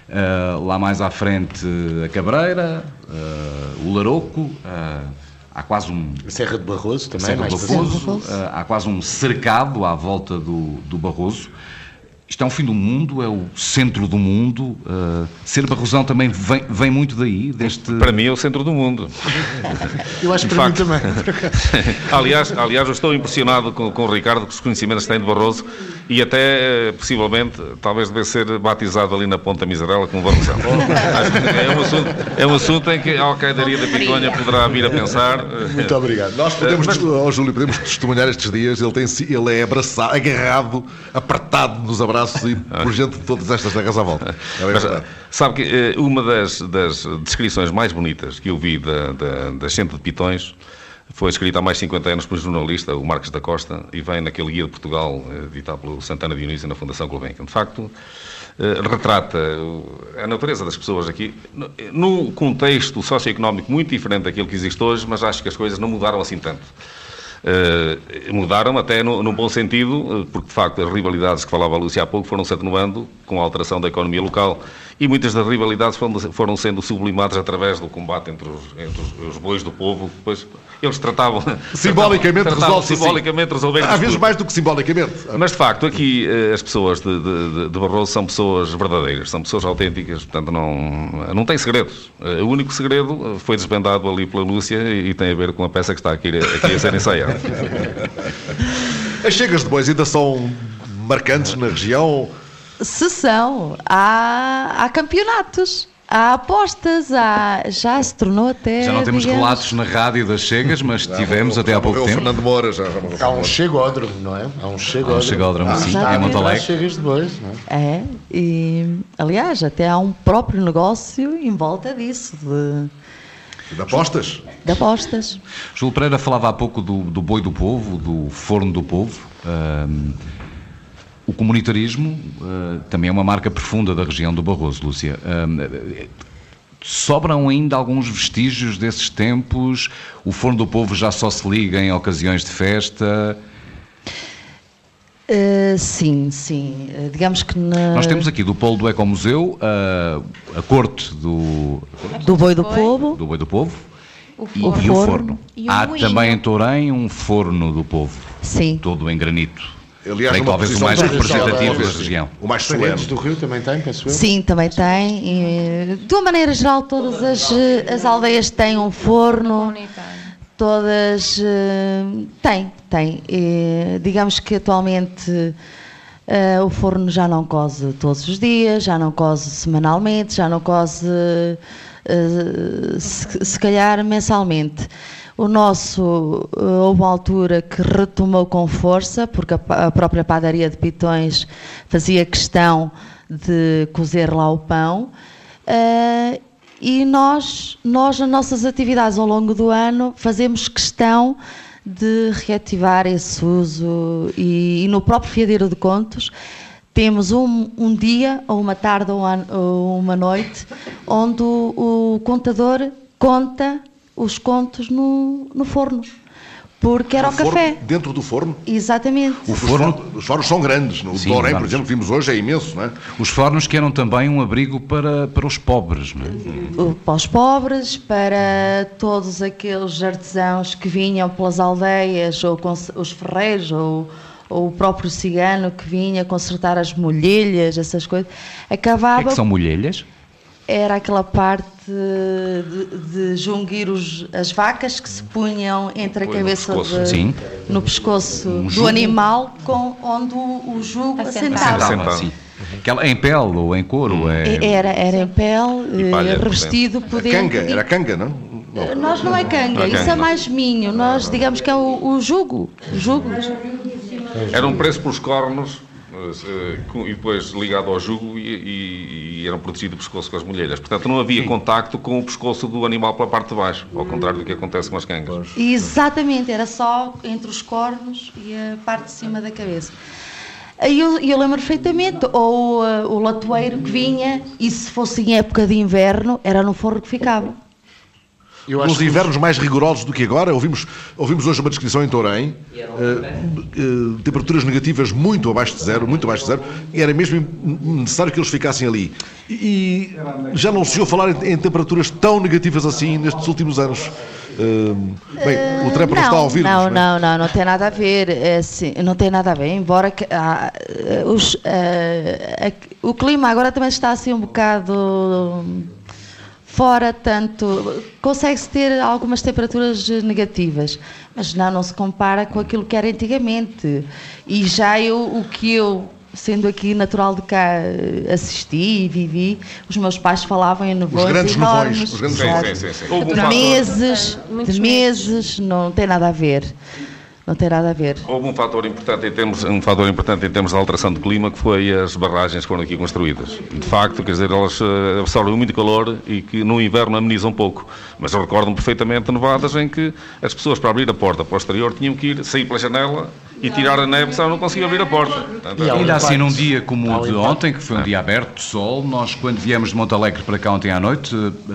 Uh, lá mais à frente a Cabreira, uh, o Laroco, uh, há quase um. A Serra de Barroso também, Serra mais do Barroso, há quase um cercado à volta do, do Barroso. Isto é um fim do mundo, é o centro do mundo. Uh, ser barrosão também vem, vem, muito daí, deste... Para mim é o centro do mundo. eu acho que para facto. mim também. aliás, aliás, eu estou impressionado com, com o Ricardo, com os conhecimentos que tem de Barroso e até, possivelmente, talvez deve ser batizado ali na Ponta Miserela como barrosão. é, um assunto, é um assunto em que a Alcaidaria da Piconha poderá vir a pensar. Muito obrigado. Nós podemos, Mas... oh, Júlio, podemos testemunhar estes dias, ele, tem, ele é abraçado, agarrado, apertado nos abraços abraços e por gente de todas estas terras à volta. É Mas, sabe que eh, uma das, das, descrições mais bonitas que eu vi da, da, da Chente de Pitões foi escrita há mais de 50 anos por um jornalista, o Marcos da Costa, e vem naquele guia de Portugal, eh, editado pelo Santana Dionísio na Fundação Gulbenkian. De facto, eh, retrata a natureza das pessoas aqui, num contexto socioeconómico muito diferente daquele que existe hoje, mas acho que as coisas não mudaram assim tanto. Uh, mudaram até no, no, bom sentido, eh, porque de facto as rivalidades que falava a Lúcia há pouco foram-se atenuando com a alteração da economia local e muitas das rivalidades foram, foram sendo sublimadas através do combate entre os, entre os, os bois do povo. Depois eles tratavam. Simbolicamente resolve Simbolicamente resolver Às vezes mais do que simbolicamente. Mas de facto, aqui eh, as pessoas de, de, de, Barroso são pessoas verdadeiras, são pessoas autênticas, portanto não, não tem segredos. O único segredo foi desvendado ali pela Lúcia e tem a ver com a peça que está aqui, aqui a ser ensaiada. As chegas de bois ainda são marcantes na região? Se são, há, há campeonatos. Há apostas, há, já se tornou até. Já não temos digamos... relatos na rádio das chegas, mas já tivemos até há pouco tempo. Fernando Moura já, já Há um chegódromo, não é? Há um chegódromo. Há um chegódromo, sim, em Montalegre. chegas de bois, não é? É, e aliás, até há um próprio negócio em volta disso, de de apostas? De apostas. Júlio Pereira falava há pouco do, do boi do povo, do forno do povo. Um, o comunitarismo uh, também é uma marca profunda da região do Barroso, Lúcia. Um, sobram ainda alguns vestígios desses tempos? O forno do povo já só se liga em ocasiões de festa? Uh, sim, sim. Uh, digamos que na... Nós temos aqui do Polo do Ecomuseu uh, a corte do... Do Boi do Povo. Do Boi do Povo. O e, e, o forno. E Há também em Torém um forno do povo. Sim. Todo em granito. Aliás, Bem, talvez o mais representativo da região. O mais solene. do Rio também tem, penso eu? Sim, também tem. E, de uma maneira geral, todas as, as aldeias têm um forno. Todas. Uh, têm, têm. E, digamos que atualmente uh, o forno já não cose todos os dias, já não cose semanalmente, já não cose. Uh, se, se calhar mensalmente. O nosso, houve uma altura que retomou com força, porque a, própria padaria de Pitões fazia questão de cozer lá o pão. Uh, e nós, nós, nas nossas atividades ao longo do ano, fazemos questão de reativar esse uso e, e no próprio Fiadeiro de Contos temos um, um, dia, ou uma tarde, ou uma, ou uma noite, onde o, o, contador conta os contos no, no forno. porque era o café. dentro do forno. Exatamente. O forno, os fornos são grandes. No Sim, Dorém, por exemplo, que vimos hoje, é imenso, não é? Os fornos que eram também um abrigo para, para os pobres, não é? O- Para os pobres, para todos aqueles artesãos que vinham pelas aldeias, ou os ferreiros, ou, ou o próprio cigano que vinha consertar as molhelhas, essas coisas, O que é acabava que são molhelhas? Era aquela parte de, de junguir os- as vacas que se punham entre a Põe no cabeça pescoço. de- Sim. no pescoço do jugo. animal com, onde o, jugo assentava. Sentava, Sentado. sim. Aquela, em pele ou em couro. É... E- Era, era em pele, palha eh, revestido por dentro. canga, era canga, não? Não. Nós não é canga, Não é isso canga, é mais minho. Nós digamos que é o, o jugo. Jugo. Era um preço pelos cornos eh, e depois ligado ao jugo e, e, e eram protegidos o pescoço com as molhelhas. Portanto, não havia contacto com o pescoço do animal pela parte de baixo, ao contrário do que acontece com as cangas. Exatamente, era só entre os cornos e a parte de cima da cabeça. Eu, eu lembro perfeitamente, ou eh, o latoeiro que vinha, e se fosse em época de inverno, era no forno que ficava. Eu acho Nos que invernos mais rigorosos do que agora, ouvimos, ouvimos hoje uma descrição em Torém, eh, eh, temperaturas negativas muito abaixo de zero, muito abaixo de zero, e era mesmo necessário que eles ficassem ali. E, já não se ouve falar em, em temperaturas tão negativas assim nestes últimos anos. Eh, bem, o Trump não, está a ouvir Não, não, não, não tem nada a ver. É assim, não tem nada a ver, embora que, ah, os, ah, a- o clima agora também está assim um bocado fora, tanto. Consegue-se ter algumas temperaturas negativas, mas não, não se compara com aquilo que era antigamente. E já eu, o que eu. Sendo aqui natural de cá, eh, assisti e vivi, os meus pais falavam em nevões grandes nevões, enormes. os grandes Sim, exato. sim, sim, sim. Houve De meses, de meses, não tem nada a ver. Não tem nada a ver. Houve um fator importante em termos, um fator importante em termos de alteração do clima, que foi as barragens que foram aqui construídas. De facto, quer dizer, elas eh, absorvem muito calor e que no inverno amenizam um pouco. Mas eu recordo-me perfeitamente nevadas em que as pessoas, para abrir a porta para o exterior, tinham que ir, sair pela janela e tirar a neve, senão não conseguiam abrir a porta. Portanto, E Ainda assim, num dia como o de ontem, que foi um dia aberto, de sol, nós, quando viemos de Monte Alegre para cá ontem à noite, eh,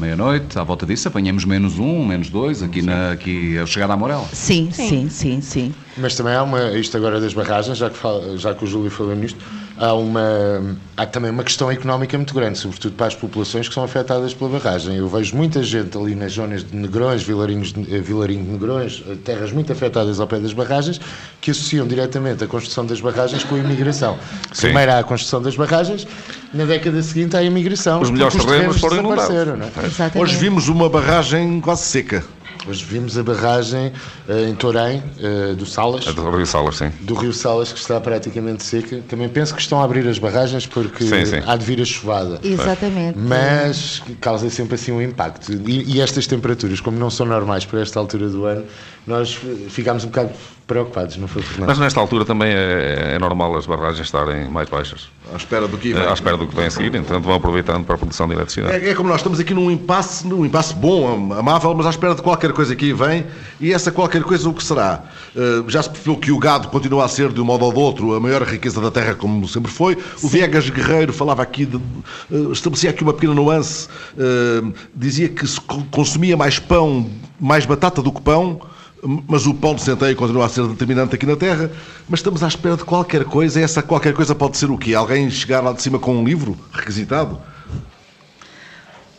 meia-noite, à volta disso, apanhamos menos um, menos dois, aqui, na, aqui a chegar à Morel. Sim, sim, sim, sim. Mas também há uma, isto agora das barragens, já que, fala- já que o Júlio falou nisto, há, uma, há também uma questão económica muito grande, sobretudo para as populações que são afetadas pela barragem. Eu vejo muita gente ali nas zonas de Negrões, Vilarinhos de, eh, Vilarinho de Negrões, eh, terras muito afetadas ao pé das barragens, que associam diretamente a construção das barragens com a imigração. Sim. Primeiro há a construção das barragens, na década seguinte há a imigração. Os melhores terrenos foram desapareceram, inundados. não é? Hoje vimos uma barragem quase seca. Hoje vimos a barragem eh, em Torém, eh, do Salas. A do Rio Salas, sim. do Rio Salas que está praticamente seca. Também penso que estão a abrir as barragens porque Sim, sim. há de vir a chuvada. Exatamente. Mas causa sempre assim um impacto. E, e estas temperaturas, como não são normais para esta altura do ano, nós ficámos um bocado preocupados, não foi por nada. Mas nesta altura também é, é normal as barragens estarem mais baixas, À espera do que eh, vem. à espera do que vem a seguir, então vão aproveitando para a produção de eletricidade. É, é como nós estamos aqui num impasse, num impasse bom, am- amável, mas à espera de qualquer coisa que vem. E essa qualquer coisa o que será? Uh, já se percebeu que o gado continua a ser, de um modo ou do outro, a maior riqueza da terra, como sempre foi. O Viegas Guerreiro falava aqui, de, uh, estabelecia aqui uma pequena nuance, uh, dizia que se co- consumia mais pão, mais batata do que pão. Mas o pão de centeio continua a ser determinante aqui na Terra. Mas estamos à espera de qualquer coisa. E essa qualquer coisa pode ser o quê? Alguém chegar lá de cima com um livro requisitado?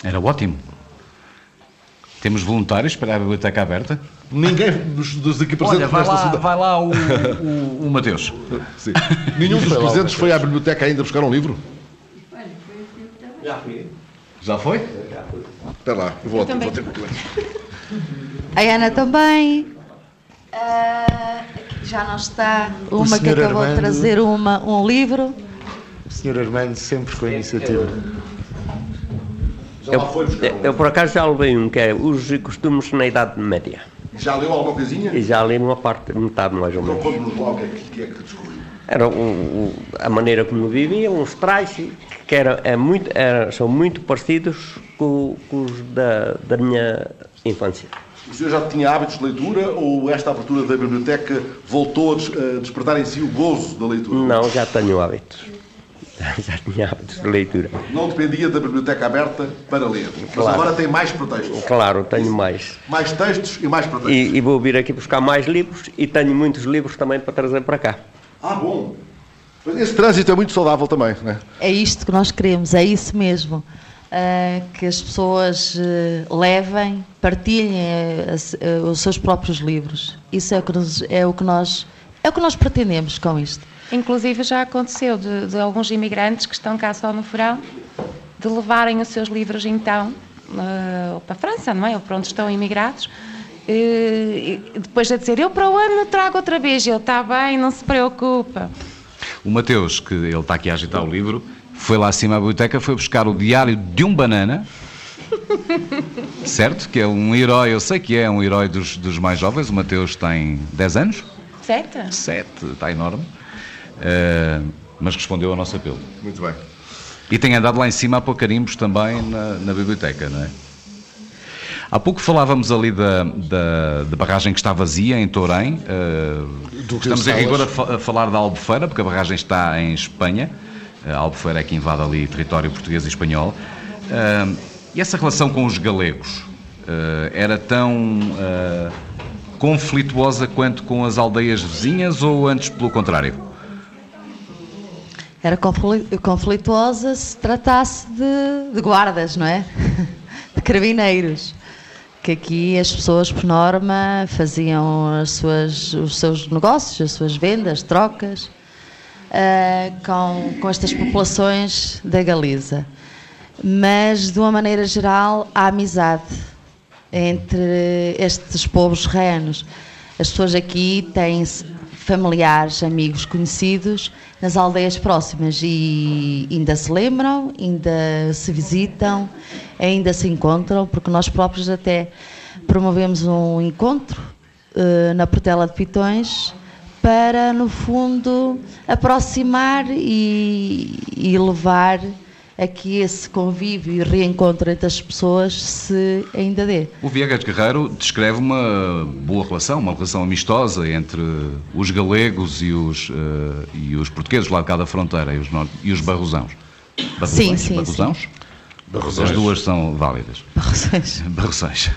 Era ótimo. Temos voluntários para a biblioteca aberta. Ninguém dos, dos aqui presentes Olha, vai nesta lá, cidade. vai lá o, o, o Mateus. Sim. Nenhum dos Foi presentes foi à biblioteca ainda buscar um livro? Já fui. Já foi? Espera lá, eu vou, vou ter A Ana também. Aqui já não está. Uma que senhor acabou de Armando. trazer uma, um livro. O Sr. Armando sempre com a iniciativa. Eu, eu, eu, por acaso já levei um que é Usos e Costumes na Idade Média. Já leu alguma coisinha? E já li uma parte, metade mais ou Então menos. conte-nos lá o que é que, que, é que descobriu. Era o- a maneira como viviam, os trajes, que era, é muito, era- são muito parecidos com, com os da, da minha infância. O senhor já tinha hábitos de leitura ou esta abertura da biblioteca voltou a des- a despertar em si o gozo da leitura? Não, já tenho hábitos. Já tinha hábitos de leitura. Não dependia da biblioteca aberta para ler. Mas Claro. agora tem mais pretextos. Claro, tenho mais. Mais textos e mais pretextos. E, e vou vir aqui buscar mais livros e tenho muitos livros também para trazer para cá. Ah, bom. Esse trânsito é muito saudável também, não é? É isto que nós queremos, é isso mesmo. Ah, que as pessoas eh, levem, partilhem eh, eh, os seus próprios livros. Isso é o que, nos- é o que nós é o que nós pretendemos com isto. Inclusive já aconteceu de, de alguns imigrantes que estão cá só no verão, de levarem os seus livros então eh, para a França, não é? Ou para onde estão imigrados, eh, e depois a dizer, eu para o ano trago outra vez, e ele está bem, não se preocupa. O Mateus, que ele está aqui a agitar o livro, foi lá acima à biblioteca, foi buscar o diário de um banana, certo? Que é um herói, eu sei que é um herói dos, dos mais jovens. O Mateus tem 10 anos, Certo? 7, está enorme, Eh, mas respondeu ao nosso apelo. Muito bem. E tem andado lá em cima a pôr carimbos também na, na biblioteca, não é? Há pouco falávamos ali da, da, da barragem que está vazia em Do que estamos em rigor a, fa- a falar da Albufeira, porque a barragem está em Espanha. A Albufeira é que invade ali território português e espanhol. E essa relação com os galegos eh, era tão eh, conflituosa quanto com as aldeias vizinhas ou antes pelo contrário? Era confli- conflituosa se tratasse de, de guardas, não é? De carabineiros. Que aqui as pessoas, por norma, faziam as suas, os seus negócios, as suas vendas, trocas, ah, com, com estas populações da Galiza. Mas, de uma maneira geral, há amizade entre estes povos reanos. As pessoas aqui têm familiares, amigos, conhecidos nas aldeias próximas e ainda se lembram, ainda se visitam, ainda se encontram, porque nós próprios até promovemos um encontro eh, na Portela de Pitões para, no fundo, aproximar e, e levar a que esse convívio e reencontro entre as pessoas se ainda dê. O Viegas Guerreiro descreve uma boa relação, uma relação amistosa entre os galegos e os, eh, e os portugueses lá de cá da fronteira e os, e os barrosãos. Barrosões? Sim, sim, Barrosãos? Barrosões. As duas são válidas. Barrosões. Barrosões.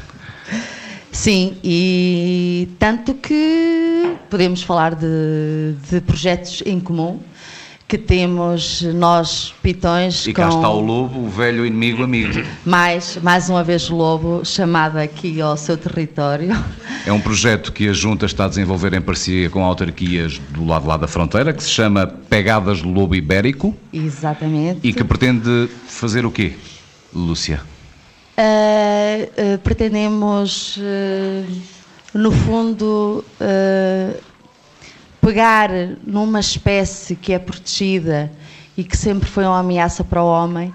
Sim, e tanto que podemos falar de, de projetos em comum que temos nós, pitões, E com cá está o lobo, o velho inimigo amigo. mais, mais uma vez lobo, chamado aqui ao seu território. É um projeto que a Junta está a desenvolver em parceria com autarquias do lado lá da fronteira, que se chama Pegadas do Lobo Ibérico Exatamente. e que pretende fazer o quê, Lúcia? Uh, pretendemos, uh, no fundo, pegar numa espécie que é protegida e que sempre foi uma ameaça para o homem,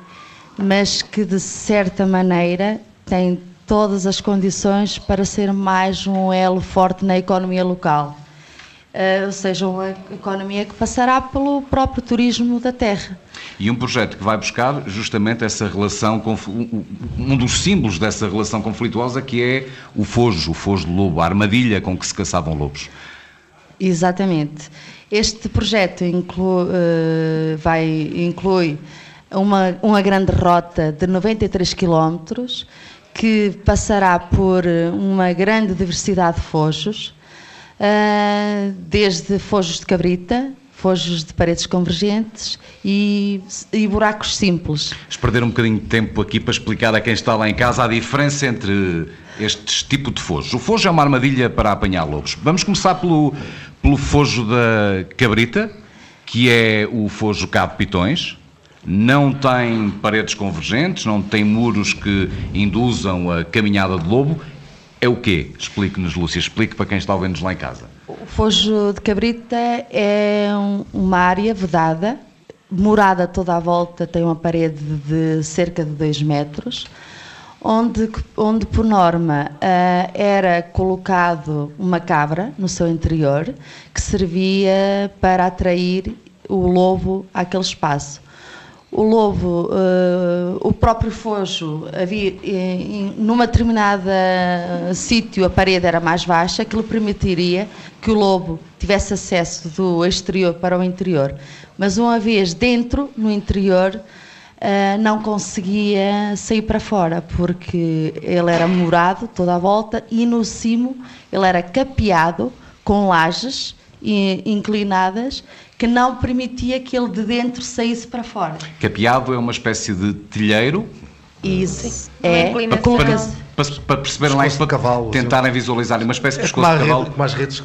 mas que de certa maneira tem todas as condições para ser mais um elo forte na economia local. Uh, ou seja, uma economia que passará pelo próprio turismo da terra. E um projeto que vai buscar justamente essa relação, um dos símbolos dessa relação conflituosa que é o fojo, o fojo do lobo, a armadilha com que se caçavam lobos. Exatamente. Este projeto inclu- eh, vai, inclui uma, uma grande rota de 93 quilómetros que passará por eh, uma grande diversidade de fojos, desde fojos de cabrita, fojos de paredes convergentes e, e buracos simples. Vamos perder um bocadinho de tempo aqui para explicar a quem está lá em casa a diferença entre estes tipos de fojos. O fojo é uma armadilha para apanhar lobos. Vamos começar pelo, pelo fojo da cabrita, que é o fojo de pitões. Não tem paredes convergentes, não tem muros que induzam a caminhada de lobo. É o quê? Explique-nos, Lúcia, explique para quem está ouvindo-nos lá em casa. O Fojo de Cabrita é um- uma área vedada, morada toda à volta, tem uma parede de cerca de 2 metros, onde, onde por norma ah, era colocado uma cabra no seu interior, que servia para atrair o lobo àquele espaço. O lobo, uh, o próprio fojo, havia em, numa determinada sítio a parede era mais baixa, que lhe permitiria que o lobo tivesse acesso do exterior para o interior. Mas uma vez dentro, no interior, uh, não conseguia sair para fora, porque ele era morado toda a volta e no cimo ele era capeado com lajes inclinadas que não permitia que ele de dentro saísse para fora. Capeado é uma espécie de telheiro. Isso é a colocação para, para perceberem lá para cavalo, tentarem visualizar uma espécie de é pescoço de cavalo. Rede, como as redes,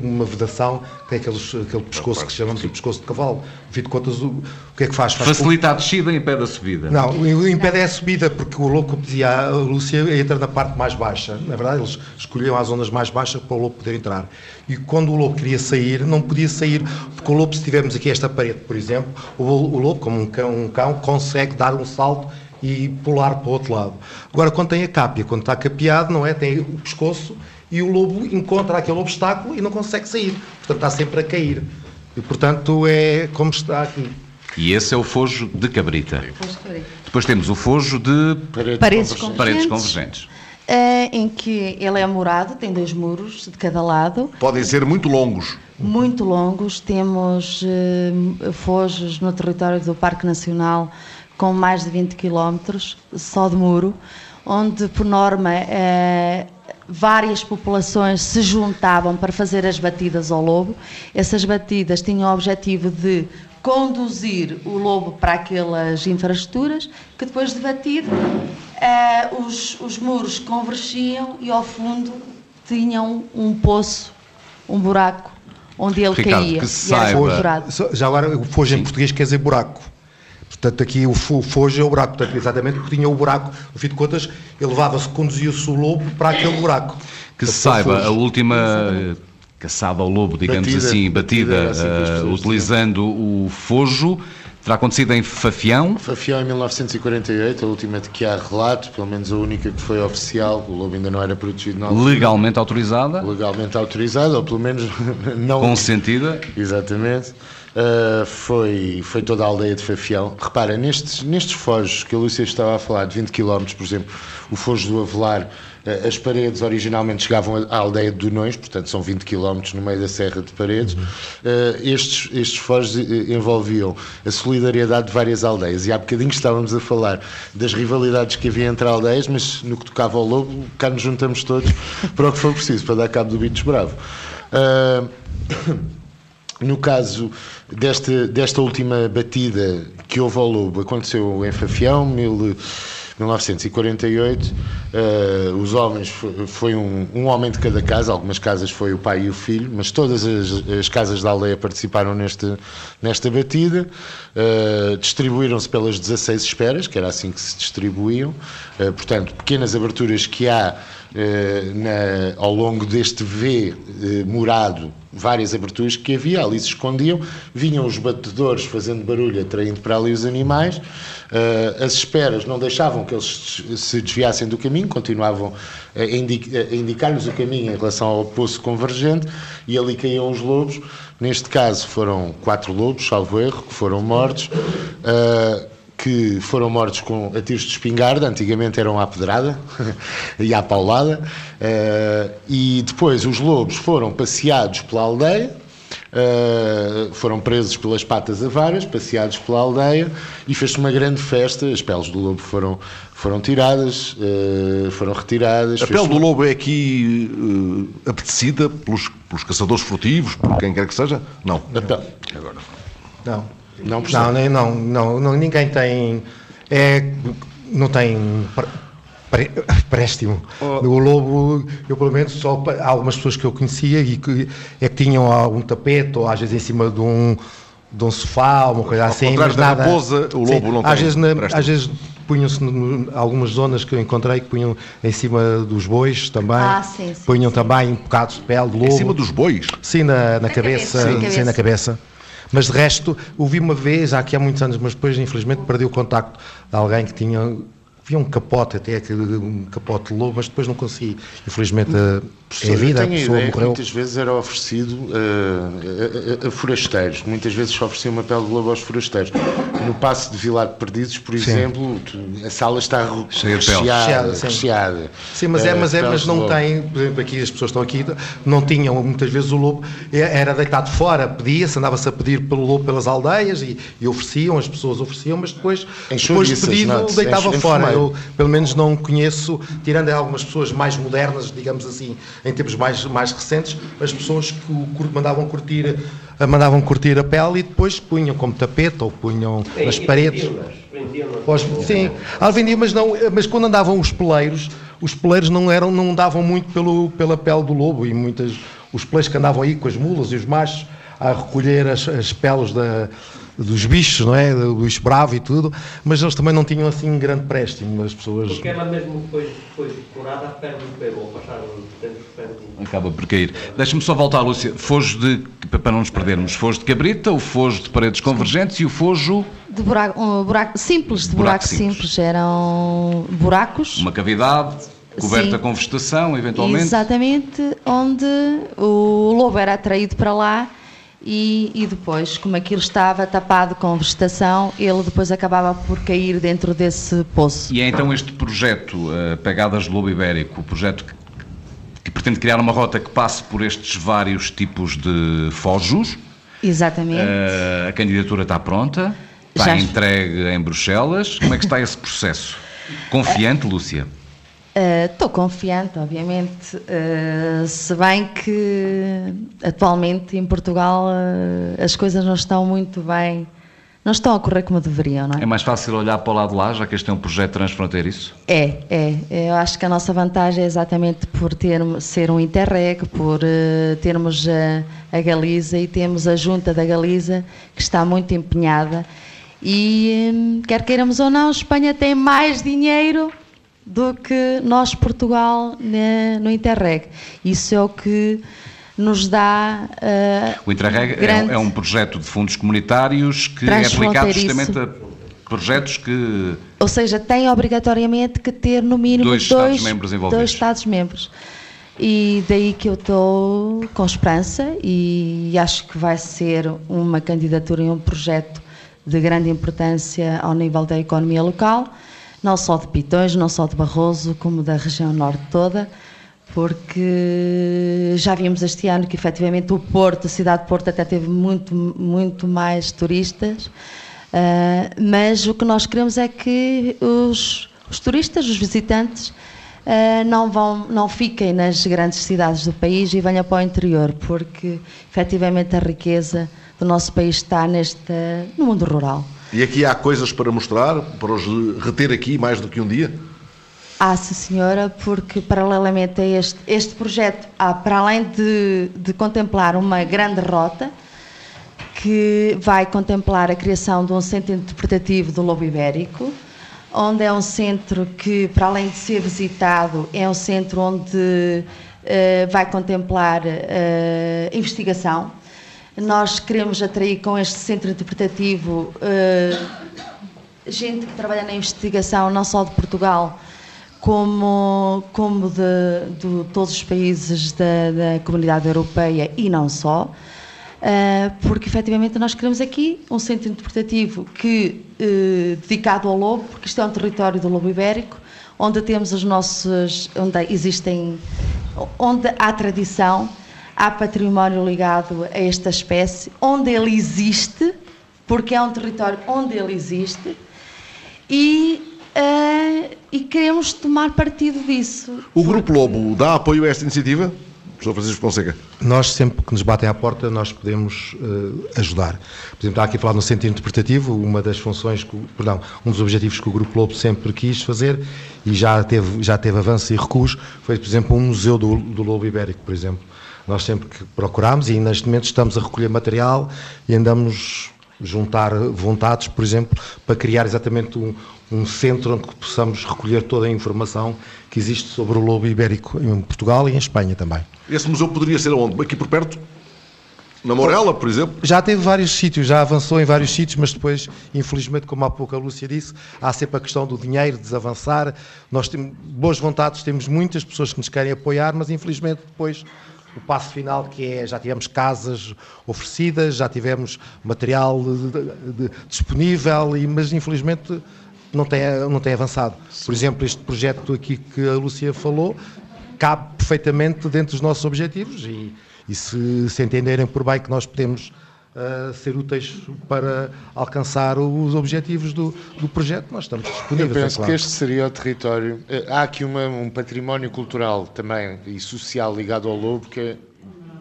uma vedação, tem aqueles, aquele pescoço que chamamos de pescoço de cavalo. Fim de contas, o, o que é que faz? faz Facilita com... a descida e impede a subida. Não, impede é a subida, porque o lobo, como dizia a Lúcia, entra na parte mais baixa. Na verdade, eles escolhiam as zonas mais baixas para o lobo poder entrar. E quando o lobo queria sair, não podia sair, porque o lobo, se tivermos aqui esta parede, por exemplo, o, o lobo, como um cão, um cão, consegue dar um salto e pular para o outro lado. Agora, quando tem a cápia, quando está capeado, não é? Tem o pescoço e o lobo encontra aquele obstáculo e não consegue sair. Portanto, está sempre a cair. E, portanto, é como está aqui. E esse é o fojo de cabrita. Depois temos o fojo de paredes, paredes convergentes. Paredes convergentes. Uh, em que ele é morado, tem dois muros de cada lado. Podem ser muito longos. Muito longos. Temos uh, fojos no território do Parque Nacional com mais de 20 quilómetros só de muro, onde, por norma, eh, várias populações se juntavam para fazer as batidas ao lobo. Essas batidas tinham o objetivo de conduzir o lobo para aquelas infraestruturas, que depois de batido, eh, os, os muros convergiam e ao fundo tinham um poço, um buraco, onde ele Ricardo, caía. Que saiba. Já agora, o fojo em português quer dizer buraco. Portanto, aqui o fojo é o buraco, portanto, exatamente porque tinha o buraco, no fim de contas, elevava-se, conduzia-se o lobo para aquele buraco. Que se saiba, a última caçada ao lobo, digamos batida, assim, batida, batida uh, utilizando o fojo, terá acontecido em Fafião? Fafião em 1948, a última de que há relato, pelo menos a única que foi oficial, o lobo ainda não era protegido na Legalmente autorizada? Legalmente autorizada, ou pelo menos não... Consentida? Exatamente. Uh, foi, foi toda a aldeia de Fafião. Repara, nestes, nestes fojos que a Lúcia estava a falar, de 20 km, por exemplo, o fojo do Avelar, uh, as paredes originalmente chegavam à aldeia de Dunões, portanto são 20 km no meio da Serra de Paredes. Uh, estes, estes fojos envolviam a solidariedade de várias aldeias. E há bocadinho estávamos a falar das rivalidades que havia entre aldeias, mas no que tocava ao lobo, cá nos juntamos todos para o que for preciso, para dar cabo do Bitos Bravo. No caso desta, desta última batida que houve ao Lobo, aconteceu em Fafião, mil, 1948. Uh, eh, os homens, foi, foi um, um, homem de cada casa, algumas casas foi o pai e o filho, mas todas as, as casas da aldeia participaram neste, nesta batida. Uh, distribuíram-se pelas 16 esperas, que era assim que se distribuíam. Uh, portanto, pequenas aberturas que há na, ao longo deste V morado várias aberturas que havia, ali se escondiam, vinham os batedores fazendo barulho, atraindo para ali os animais, uh, as esperas não deixavam que eles se desviassem do caminho, continuavam a, a indicar-lhes o caminho em relação ao poço convergente, e ali caíam os lobos, neste caso foram quatro lobos, salvo erro, que foram mortos, uh, que foram mortos com a tiros de espingarda, antigamente eram à pedrada e à paulada, uh, e depois os lobos foram passeados pela aldeia, uh, foram presos pelas patas avaras, passeados pela aldeia, e fez-se uma grande festa, as peles do lobo foram, foram tiradas, uh, foram retiradas. A pele do lobo é aqui apetecida pelos, pelos caçadores furtivos, por quem quer que seja? Não. A pele. Agora. Não. Não, não, não, não, não, ninguém tem. É, não tem préstimo. Oh. O lobo, eu pelo menos só algumas pessoas que eu conhecia e que é que tinham algum tapete ou às vezes em cima de um de um sofá, uma coisa Ao assim, mas nada. Raposa, o lobo sim, não às tem vezes, na, às vezes punham-se algumas zonas que eu encontrei que punham em cima dos bois também. Ah, sim, sim, punham sim. também bocados de pele de lobo. Em cima dos bois? Sim, na, na, na cabeça, cabeça. Sim, na cabeça. Mas de resto, ouvi uma vez, há aqui há muitos anos, mas depois infelizmente perdi o contacto de alguém que tinha havia um capote até, um capote lobo, mas depois não consegui, infelizmente, é vida, a tenho a pessoa morreu. muitas vezes era oferecido uh, a, a- a forasteiros. Muitas vezes se oferecia uma pele de lobo aos forasteiros. No passo de Vilar de Perdizes, por Sim. exemplo, a sala está recheada. Recheada, sim. recheada. Sim, mas é, Uh, mas, é, mas não tem, por exemplo, aqui as pessoas estão aqui, não tinham muitas vezes o lobo, é- era deitado fora, pedia-se, andava-se a pedir pelo lobo pelas aldeias e, e ofereciam, as pessoas ofereciam, mas depois, depois de pedido, não deitava fora. Eu, pelo menos, não conheço, tirando algumas pessoas mais modernas, digamos assim, em tempos mais, mais recentes, as pessoas que o mandavam curtir, a- mandavam curtir a pele e depois punham como tapete ou punham nas paredes. Pós- Sim, ah, vendiam, mas, não, mas quando andavam os peleiros, os peleiros não, eram, não davam muito pelo, pela pele do lobo e muitas, os peleiros que andavam aí com as mulas e os machos a recolher as, as peles da, dos bichos, não é? Do bicho bravo e tudo, mas eles também não tinham assim grande préstimo, as pessoas. Porque ela mesmo depois foi decorada, perde o pelo, ou passaram Acaba por cair. Deixa-me só voltar, Lúcia. Fojo de, para não nos perdermos, fojo de cabrita, o fojo de paredes convergentes e o fojo, De buraco, um buraco simples, de Buraco buraco, simples. simples. Eram buracos. uma cavidade coberta Sim. com vegetação, eventualmente. Exatamente, onde o lobo era atraído para lá e, e depois, como aquilo estava tapado com vegetação, ele depois acabava por cair dentro desse poço. E é então este projeto, eh, Pegadas do Lobo Ibérico, o projeto que, que pretende criar uma rota que passe por estes vários tipos de fojos. Exatamente. Eh, a candidatura está pronta, está Já- entregue em Bruxelas. Como é que está esse processo? Confiante, Lúcia? Estou confiante, obviamente, uh, se bem que atualmente em Portugal uh, as coisas não estão muito bem, não estão a correr como deveriam, não é? É mais fácil olhar para o lado de lá, já que este é um projeto transfronteiriço? É, é. Eu acho que a nossa vantagem é exatamente por termos, ser um Interreg, por uh, termos a, a Galiza e temos a junta da Galiza que está muito empenhada e, hum, quer queiramos ou não, Espanha tem mais dinheiro do que nós, Portugal, ne- no Interreg. Isso é o que nos dá uh, O Interreg é, grande- é um projeto de fundos comunitários que é aplicado justamente a projetos que Ou seja, tem obrigatoriamente que ter no mínimo Dois dois, Estados-membros envolvidos. dois Estados-membros. E daí que eu estou com esperança e acho que vai ser uma candidatura e um projeto de grande importância ao nível da economia local, não só de Pitões, não só de Barroso, como da região norte toda, porque já vimos este ano que efetivamente o Porto, a cidade de Porto até teve muito, muito mais turistas, ah, mas o que nós queremos é que os, os turistas, os visitantes, ah, não, vão, não fiquem nas grandes cidades do país e venham para o interior, porque efetivamente a riqueza do nosso país está neste, no mundo rural. E aqui há coisas para mostrar, para os reter aqui mais do que um dia? Ah, sim, senhora, porque paralelamente a este, este projeto, para além de, de contemplar uma grande rota, que vai contemplar a criação de um centro interpretativo do Lobo Ibérico, onde é um centro que, para além de ser visitado, é um centro onde eh, vai contemplar eh, investigação. Nós queremos atrair com este centro interpretativo eh, gente que trabalha na investigação, não só de Portugal, como, como de, de todos os países da, da comunidade europeia e não só, ah, porque efetivamente nós queremos aqui um centro interpretativo que, eh, dedicado ao lobo, porque isto é um território do lobo ibérico, onde temos os nossos, onde existem, onde há tradição, há património ligado a esta espécie, onde ele existe, porque é um território onde ele existe, e, eh, e queremos tomar partido disso. O Grupo Lobo dá apoio a esta iniciativa? Professor Francisco Fonseca. Nós, sempre que nos batem à porta, nós podemos eh, ajudar. Por exemplo, está aqui a falar no centro interpretativo, uma das funções, que, o- perdão, um dos objetivos que o Grupo Lobo sempre quis fazer e já teve, já teve avanço e recuos, foi, por exemplo, um museu do, do Lobo Ibérico, por exemplo. Nós sempre que procurámos e neste momento estamos a recolher material e andamos juntar vontades, por exemplo, para criar exatamente um, um centro onde possamos recolher toda a informação que existe sobre o lobo ibérico em Portugal e em Espanha também. Esse museu poderia ser onde? Aqui por perto? Na Morela, por exemplo? Já teve vários sítios, já avançou em vários sítios, mas depois, infelizmente, como há pouco a Lúcia disse, há sempre a questão do dinheiro, de desavançar. Nós temos boas vontades, temos muitas pessoas que nos querem apoiar, mas infelizmente depois o passo final que é já tivemos casas oferecidas, já tivemos material de- de- disponível, e, mas infelizmente não tem, não tem avançado. Por exemplo, este projeto aqui que a Lúcia falou cabe perfeitamente dentro dos nossos objetivos e, e se, se entenderem por bem que nós podemos ah, ser úteis para alcançar os objetivos do, do projeto, nós estamos Eu disponíveis. é penso claro. que este seria o território. Eh, Há aqui uma- um património cultural também e social ligado ao lobo que é,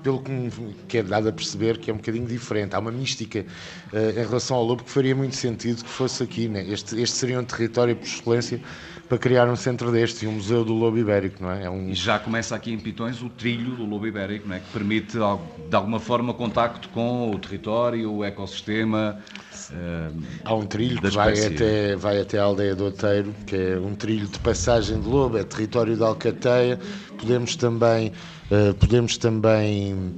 pelo que me que é dado a perceber, que é um bocadinho diferente. Há uma mística eh, em relação ao lobo que faria muito sentido que fosse aqui. Né? Este, este seria um território por excelência para criar um centro destes e um museu do lobo ibérico, não é? É um E já começa aqui em Pitões o trilho do lobo ibérico, não é? que permite, de alguma forma, contacto com o território, o ecossistema. eh, Há um trilho da que vai espécie. até, vai até a aldeia do Outeiro, que é um trilho de passagem de lobo, é território de Alcateia. Podemos também, eh, podemos também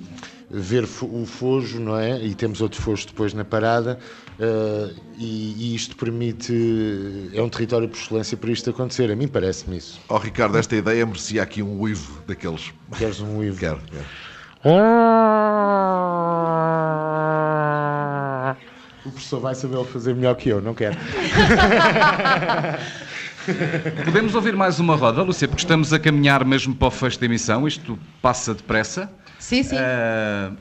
ver o fojo, não é? E temos outro fojo depois na parada. eh, e, e isto permite. É um território por excelência para isto acontecer. A mim parece-me isso. Ó Ricardo, esta ideia merecia aqui um uivo daqueles. Queres um uivo? Quero, quero. O professor vai saber fazer melhor que eu, não quero. Podemos ouvir mais uma roda, Lúcia, porque estamos a caminhar mesmo para o fecho da emissão. Isto passa depressa. Sim, sim. Eh,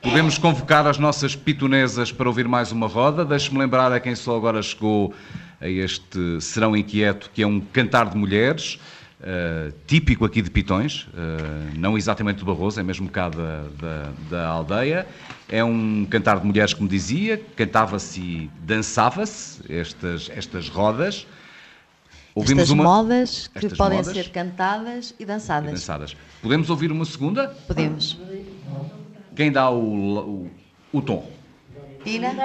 podemos convocar as nossas pitonesas para ouvir mais uma roda. Deixe-me lembrar a quem só agora chegou a este Serão Inquieto, que é um cantar de mulheres, eh, típico aqui de Pitões, eh, não exatamente do Barroso, é mesmo cá da, da, da aldeia. É um cantar de mulheres, como dizia, cantava-se e dançava-se estas, estas rodas. Estas modas que estas podem modas ser cantadas e dançadas. e dançadas. Podemos ouvir uma segunda? Podemos. Quem dá o, o, o tom? Ina? Houve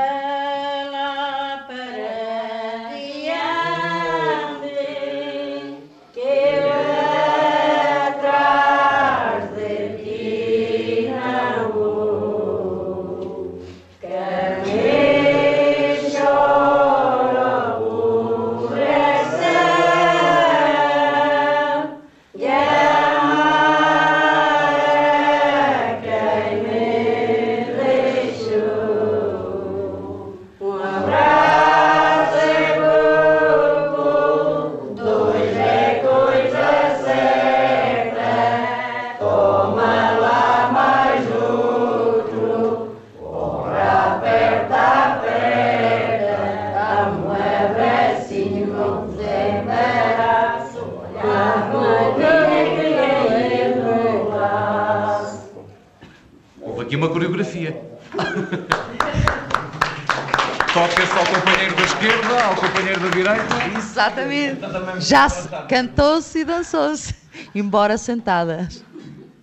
direita. Exatamente. Já se cantou-se e dançou-se, embora sentadas.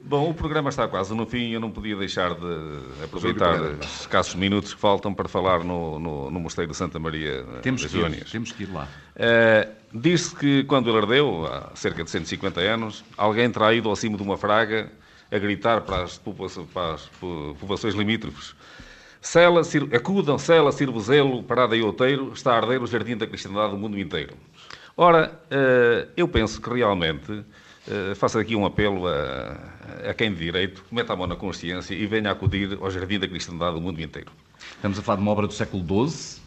Bom, o programa está quase no fim e eu não podia deixar de aproveitar os escassos minutos que faltam para falar no, no, no Mosteiro de Santa Maria eh, Temos das Júnias. temos que ir lá. Eh, Diz-se que quando ele ardeu, há cerca de 150 anos, alguém terá ido ao cimo de uma fraga a gritar para as, popula- para as po- populações limítrofes Sela, Cir- acudam, Sela, Cirvozelo, Parada e Outeiro, está a arder o jardim da cristandade do mundo inteiro. Ora, eh, eu penso que realmente, eh, faço aqui um apelo a, a quem de direito, meta a mão na consciência e venha acudir ao jardim da cristandade do mundo inteiro. Estamos a falar de uma obra do século XII.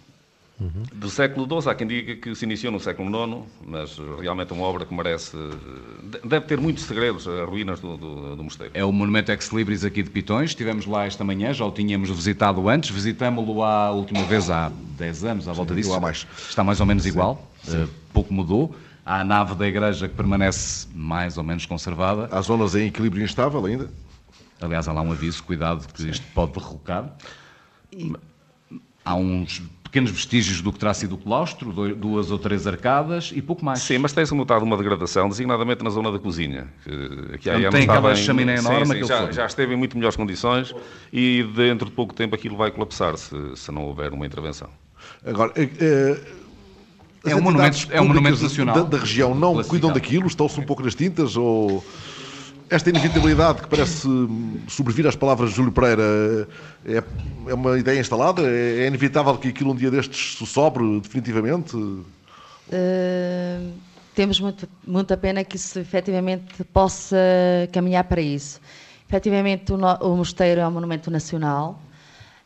Do século XII, há quem diga que se iniciou no século IX, mas realmente é uma obra que merece. Deve ter muitos segredos, as ruínas do, do, do mosteiro. É o Monumento Ex Libris aqui de Pitões. Estivemos lá esta manhã, já o tínhamos visitado antes. Visitámo-lo a última vez há 10 anos, à volta disso. ou há mais. Está mais ou menos igual, eh, pouco mudou. Há a nave da igreja que permanece mais ou menos conservada. Há zonas em equilíbrio instável ainda? Aliás, há lá um aviso, cuidado, que isto pode derrocar. E há uns pequenos vestígios do que terá sido o claustro, duas ou três arcadas e pouco mais. Sim, mas tem-se notado uma degradação, designadamente na zona da cozinha. Que, anos tem aquela em- chaminé sim, enorme, sim, aquele já, já esteve em muito melhores condições e dentro de pouco tempo aquilo vai colapsar se, se não houver uma intervenção. Agora, eh, eh, as É um monumento- é um monumento nacional. Da, da região não cuidam daquilo? Estão-se um pouco nas tintas? Ou esta inevitabilidade que parece sobrevir às palavras de Júlio Pereira é, é uma ideia instalada? É, é inevitável que aquilo um dia destes se sobre definitivamente? Uh, temos muito, muita pena que isso efetivamente possa caminhar para isso. Efetivamente, o, no, o mosteiro é um monumento nacional.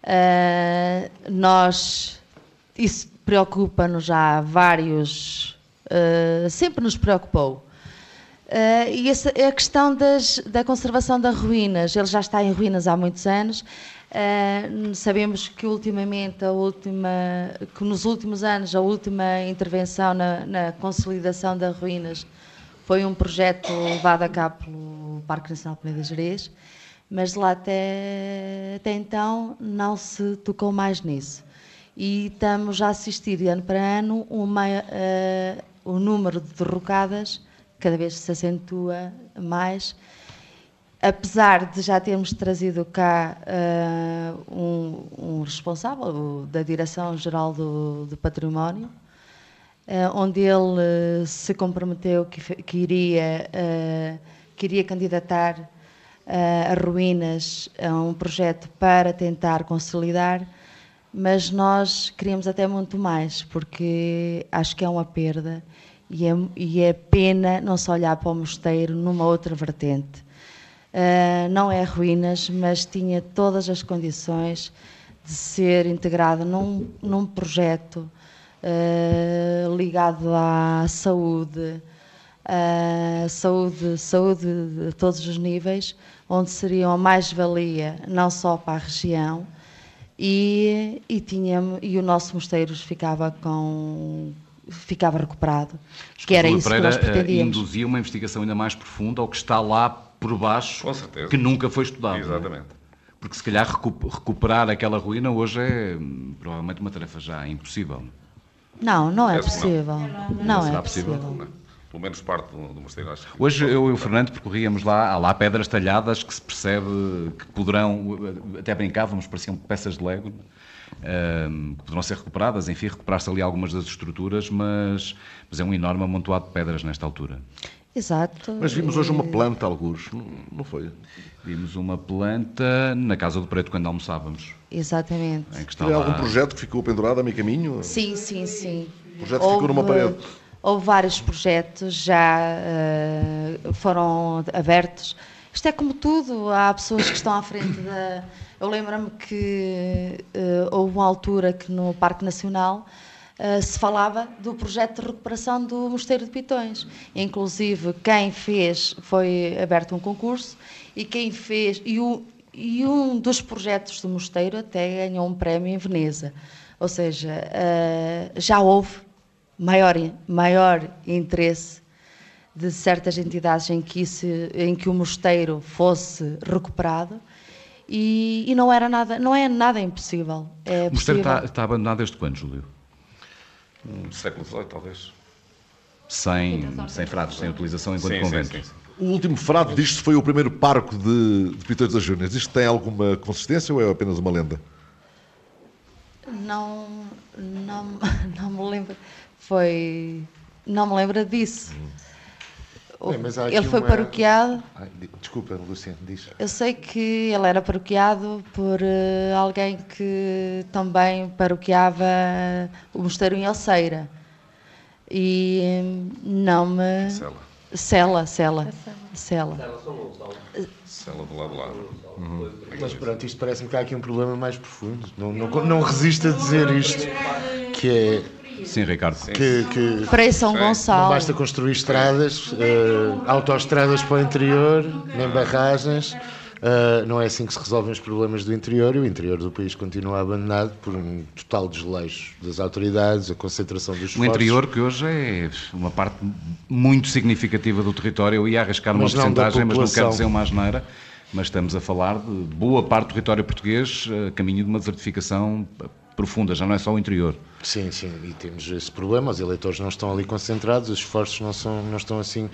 Uh, nós, isso preocupa-nos já vários, uh, sempre nos preocupou. Uh, e essa, a questão das, da conservação das ruínas, ele já está em ruínas há muitos anos. Uh, sabemos que ultimamente, a última, que nos últimos anos, a última intervenção na, na, consolidação das ruínas foi um projeto levado a cabo pelo Parque Nacional Peneda Gerês, mas lá até, até então não se tocou mais nisso. E estamos a assistir ano para ano uma, uh, o número de derrocadas cada vez se acentua mais. Apesar de já termos trazido cá uh, um, um, responsável da Direção-Geral do, do, Património, uh, onde ele uh, se comprometeu que, que iria, que iria candidatar a ruínas a um projeto para tentar consolidar, mas nós queríamos até muito mais, porque acho que é uma perda e é, e é pena não se olhar para o mosteiro numa outra vertente. Uh, não é ruínas, mas tinha todas as condições de ser integrado num, num projeto uh, ligado à saúde, uh, saúde, saúde de todos os níveis, onde seria uma mais-valia não só para a região, e, e, tinha, e o nosso mosteiro ficava com, ficava recuperado. Que era isso Pereira que nós pretendíamos. induzia uma investigação ainda mais profunda ao que está lá por baixo, que nunca foi estudado. É? Exatamente. Porque se calhar recuperar aquela ruína hoje é hum, provavelmente uma tarefa já impossível. Não, não é possível. Não, não, é possível. possível. Pelo menos parte do, do mosteiro. Acho Hoje eu e o Fernando percorríamos lá, há lá pedras talhadas que se percebe que poderão, até brincávamos, pareciam peças de Lego, que poderão ser recuperadas, enfim, recuperar-se ali algumas das estruturas, mas, mas é um enorme amontoado de pedras nesta altura. Exato. Mas vimos hoje uma planta, alguns, não foi? Vimos uma planta na Casa do Preto quando almoçávamos. Exatamente. Em que lá... algum projeto que ficou pendurado a meio caminho? Sim, sim, sim. O projeto houve, ficou numa parede? Houve vários projetos, já uh, foram abertos. Isto é como tudo, há pessoas que estão à frente da eu lembro-me que uh, houve uma altura que no Parque Nacional uh, se falava do projeto de recuperação do Mosteiro de Pitões. Inclusive, quem fez, foi aberto um concurso, e quem fez, e, o, e um dos projetos do mosteiro até ganhou um prémio em Veneza. Ou seja, uh, já houve maior, maior interesse de certas entidades em que, isso, em que o mosteiro fosse recuperado e, e, não era nada, não é nada impossível. É o mosteiro está, está, abandonado desde quando, Júlio? Um século XVIII, talvez. Sem, sem frades, sem utilização enquanto sim, convento. Sim, sim, o último frade disto foi o primeiro parco de, de Pitões das Júnias. Isto tem alguma consistência ou é apenas uma lenda? Não, não, não me lembro. Foi. Não me lembro disso. Hum. Bem, ele foi uma... paroqueado. Ai, desculpa, Luciano, diz. Eu sei que ele era paroqueado por uh, alguém que também paroqueava o mosteiro em Alceira. E hum, não me. Cela. Cela, Cela. Cela. Cela do lado lá. Uhum. Mas pronto, isto parece-me que há aqui um problema mais profundo. Não, não, não resisto a dizer isto, que é Sim, Ricardo. Que, que para São Gonçalo. Não basta construir estradas, uh, autoestradas para o interior, nem barragens. Uh, não é assim que se resolvem os problemas do interior e o interior do país continua abandonado por um total desleixo das autoridades, a concentração dos esforços. O interior que hoje é uma parte muito significativa do território, eu ia arriscar uma porcentagem, mas não quero dizer uma asneira, mas estamos a falar de boa parte do território português a caminho de uma desertificação profunda, já não é só o interior. Sim, sim, e temos esse problema, os eleitores não estão ali concentrados, os esforços não, são, não estão assim,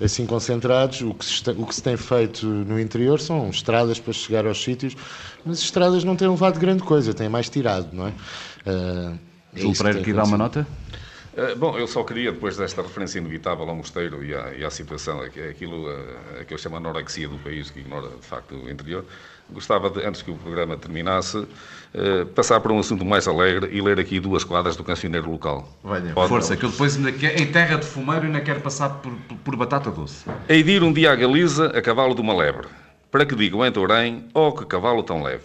assim concentrados, o que, se, o que se tem feito no interior são estradas para chegar aos sítios, mas as estradas não têm levado grande coisa, têm mais tirado, não é? Uh, é Júlio Pereira, aqui dá uma nota? Uh, bom, eu só queria, depois desta referência inevitável ao mosteiro e à, e à situação, aquilo uh, que eu chamo anorexia do país, que ignora de facto o interior, gostava de, antes que o programa terminasse, uh, passar por um assunto mais alegre e ler aqui duas quadras do cancioneiro local. Venha, Pode, força, que eu depois ainda quer, em terra de fumeiro ainda quero passar por, por, por batata doce. Hei de ir um dia à Galiza a cavalo de uma lebre, para que digam em Tourém, oh que cavalo tão leve.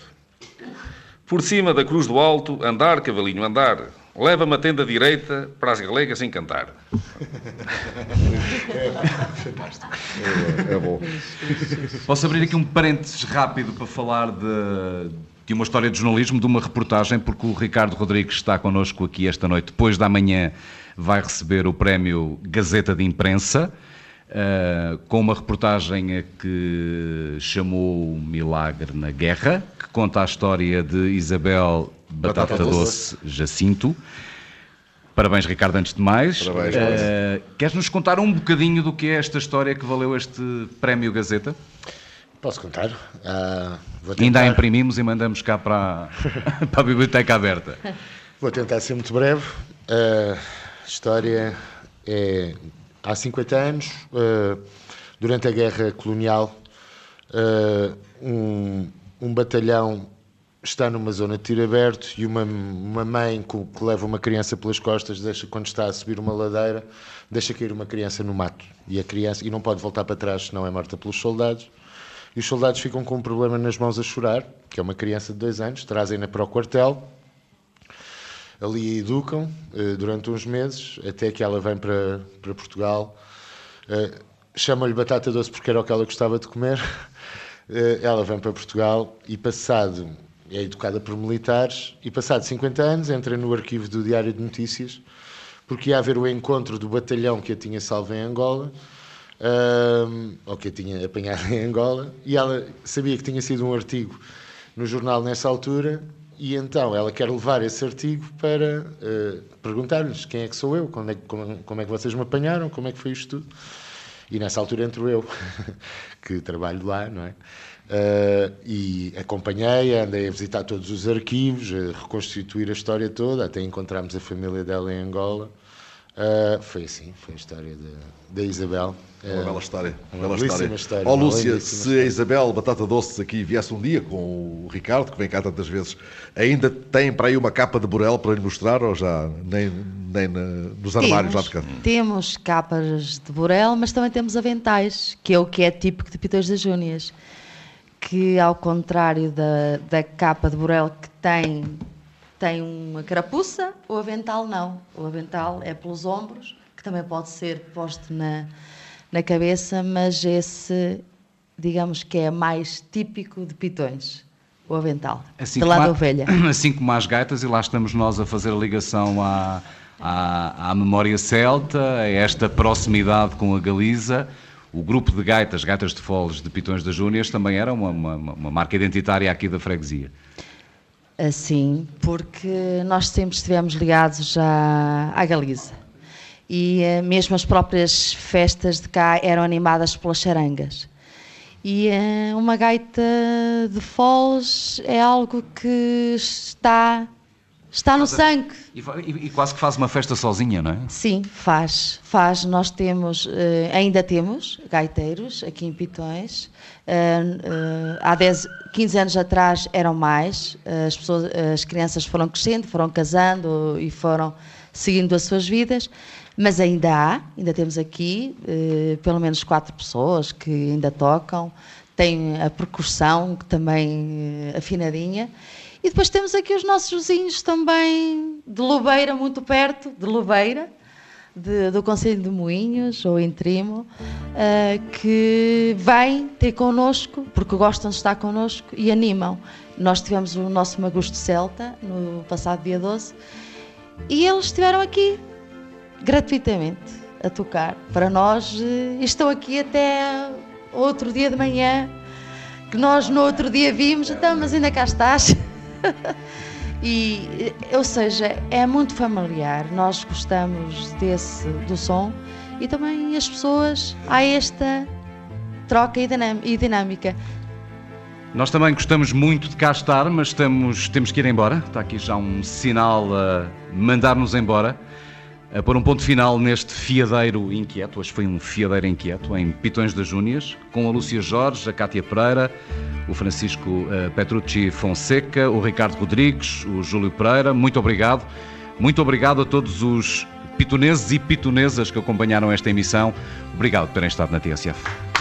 Por cima da cruz do alto, andar, cavalinho, andar, leva-me a tenda direita para as galegas encantar. É, é bom. Posso abrir aqui um parênteses rápido para falar de, de uma história de jornalismo, de uma reportagem, porque o Ricardo Rodrigues está connosco aqui esta noite, depois da manhã vai receber o prémio Gazeta de Imprensa. Uh, com uma reportagem que chamou Milagre na Guerra, que conta a história de Isabel Batata, Batata Doce, Doce Jacinto. Parabéns, Ricardo, antes de mais. Parabéns, uh, Queres-nos contar um bocadinho do que é esta história que valeu este prémio Gazeta? Posso contar? Uh. Ainda a imprimimos e mandamos cá para, para a biblioteca aberta. Vou tentar ser muito breve. Uh, a história é há 50 anos, uh, durante a Guerra Colonial, uh, um, um, batalhão está numa zona de tiro aberto e uma, uma mãe que leva uma criança pelas costas, deixa quando está a subir uma ladeira, deixa cair uma criança no mato. E a criança e não pode voltar para trás, senão é morta pelos soldados. E os soldados ficam com um problema nas mãos a chorar, que é uma criança de dois anos, trazem-na para o quartel ali a educam uh, durante uns meses, até que ela vem para, para Portugal. Uh, Chama-lhe batata doce porque era o que ela gostava de comer. Uh, ela vem para Portugal e, passado, é educada por militares, e passado 50 anos entra no arquivo do Diário de Notícias, porque ia haver o encontro do batalhão que a tinha salvo em Angola. ou que a tinha apanhado em Angola, e ela sabia que tinha sido um artigo no jornal nessa altura e então ela quer levar esse artigo para uh, perguntar-lhes quem é que sou eu, como é, como, como é, que vocês me apanharam, como é que foi isto tudo. E nessa altura entro eu, que trabalho lá, não é? Uh, e acompanhei, andei a visitar todos os arquivos, a reconstituir a história toda, até encontrarmos a família dela em Angola. Uh, foi assim, foi a história da Isabel. Uma bela história. Uma bela história. história. Ó oh, Lúcia, se história. a Isabel Batata Doce aqui viesse um dia com o Ricardo, que vem cá tantas vezes, ainda tem para aí uma capa de Borel para lhe mostrar ou já nem, nem nos armários temos, lá de cá? Temos capas de Borel, mas também temos aventais, que é o que é típico de Pitões das Júnias. Que ao contrário da, da capa de Borel que tem tem uma carapuça, o avental não. O avental é pelos ombros, que também pode ser posto na, na cabeça, mas esse, digamos que é mais típico de pitões. O avental, assim de lado da ovelha. Assim como as gaitas, e lá estamos nós a fazer a ligação à, à, à memória celta, a esta proximidade com a Galiza. O grupo de gaitas, gaitas de foles de Pitões das Júnias, também era uma, uma, uma marca identitária aqui da freguesia assim, porque nós sempre estivemos ligados à Galiza. E eh, mesmo as próprias festas de cá eram animadas pelas charangas. E eh, uma gaita de foles é algo que está Está no sangue. E, e, e, quase que faz uma festa sozinha, não é? Sim, faz. Faz. Nós temos, uh, ainda temos gaiteiros aqui em Pitões. Uh, uh, há 10, 15 anos atrás eram mais. as, pessoas, as crianças foram crescendo, foram casando e foram seguindo as suas vidas. Mas ainda há, ainda temos aqui pelo menos quatro pessoas que ainda tocam. Tem a percussão, que também afinadinha. E depois temos aqui os nossos vizinhos também de Lubeira, muito perto de Lubeira, de, do Conselho de Moinhos, ou em Trimo, uh, que vêm ter connosco, porque gostam de estar connosco e animam. Nós tivemos o nosso Magusto Celta no passado dia 12 e eles estiveram aqui gratuitamente a tocar. Para nós, uh, estão aqui até outro dia de manhã, que nós no outro dia vimos, então, mas ainda cá estás. e, ou seja, é muito familiar. Nós gostamos desse do som e também as pessoas há esta troca e dinâmica. Nós também gostamos muito de cá estar, mas estamos, temos que ir embora. Está aqui já um sinal a mandar-nos embora. A pôr um ponto final neste fiadeiro inquieto. Hoje foi um fiadeiro inquieto em Pitões das Júnias, com a Lúcia Jorge, a Cátia Pereira, o Francisco uh, Petrucci Fonseca, o Ricardo Rodrigues, o Júlio Pereira. Muito obrigado. Muito obrigado a todos os pitoneses e pitonesas que acompanharam esta emissão. Obrigado por terem estado na TSF.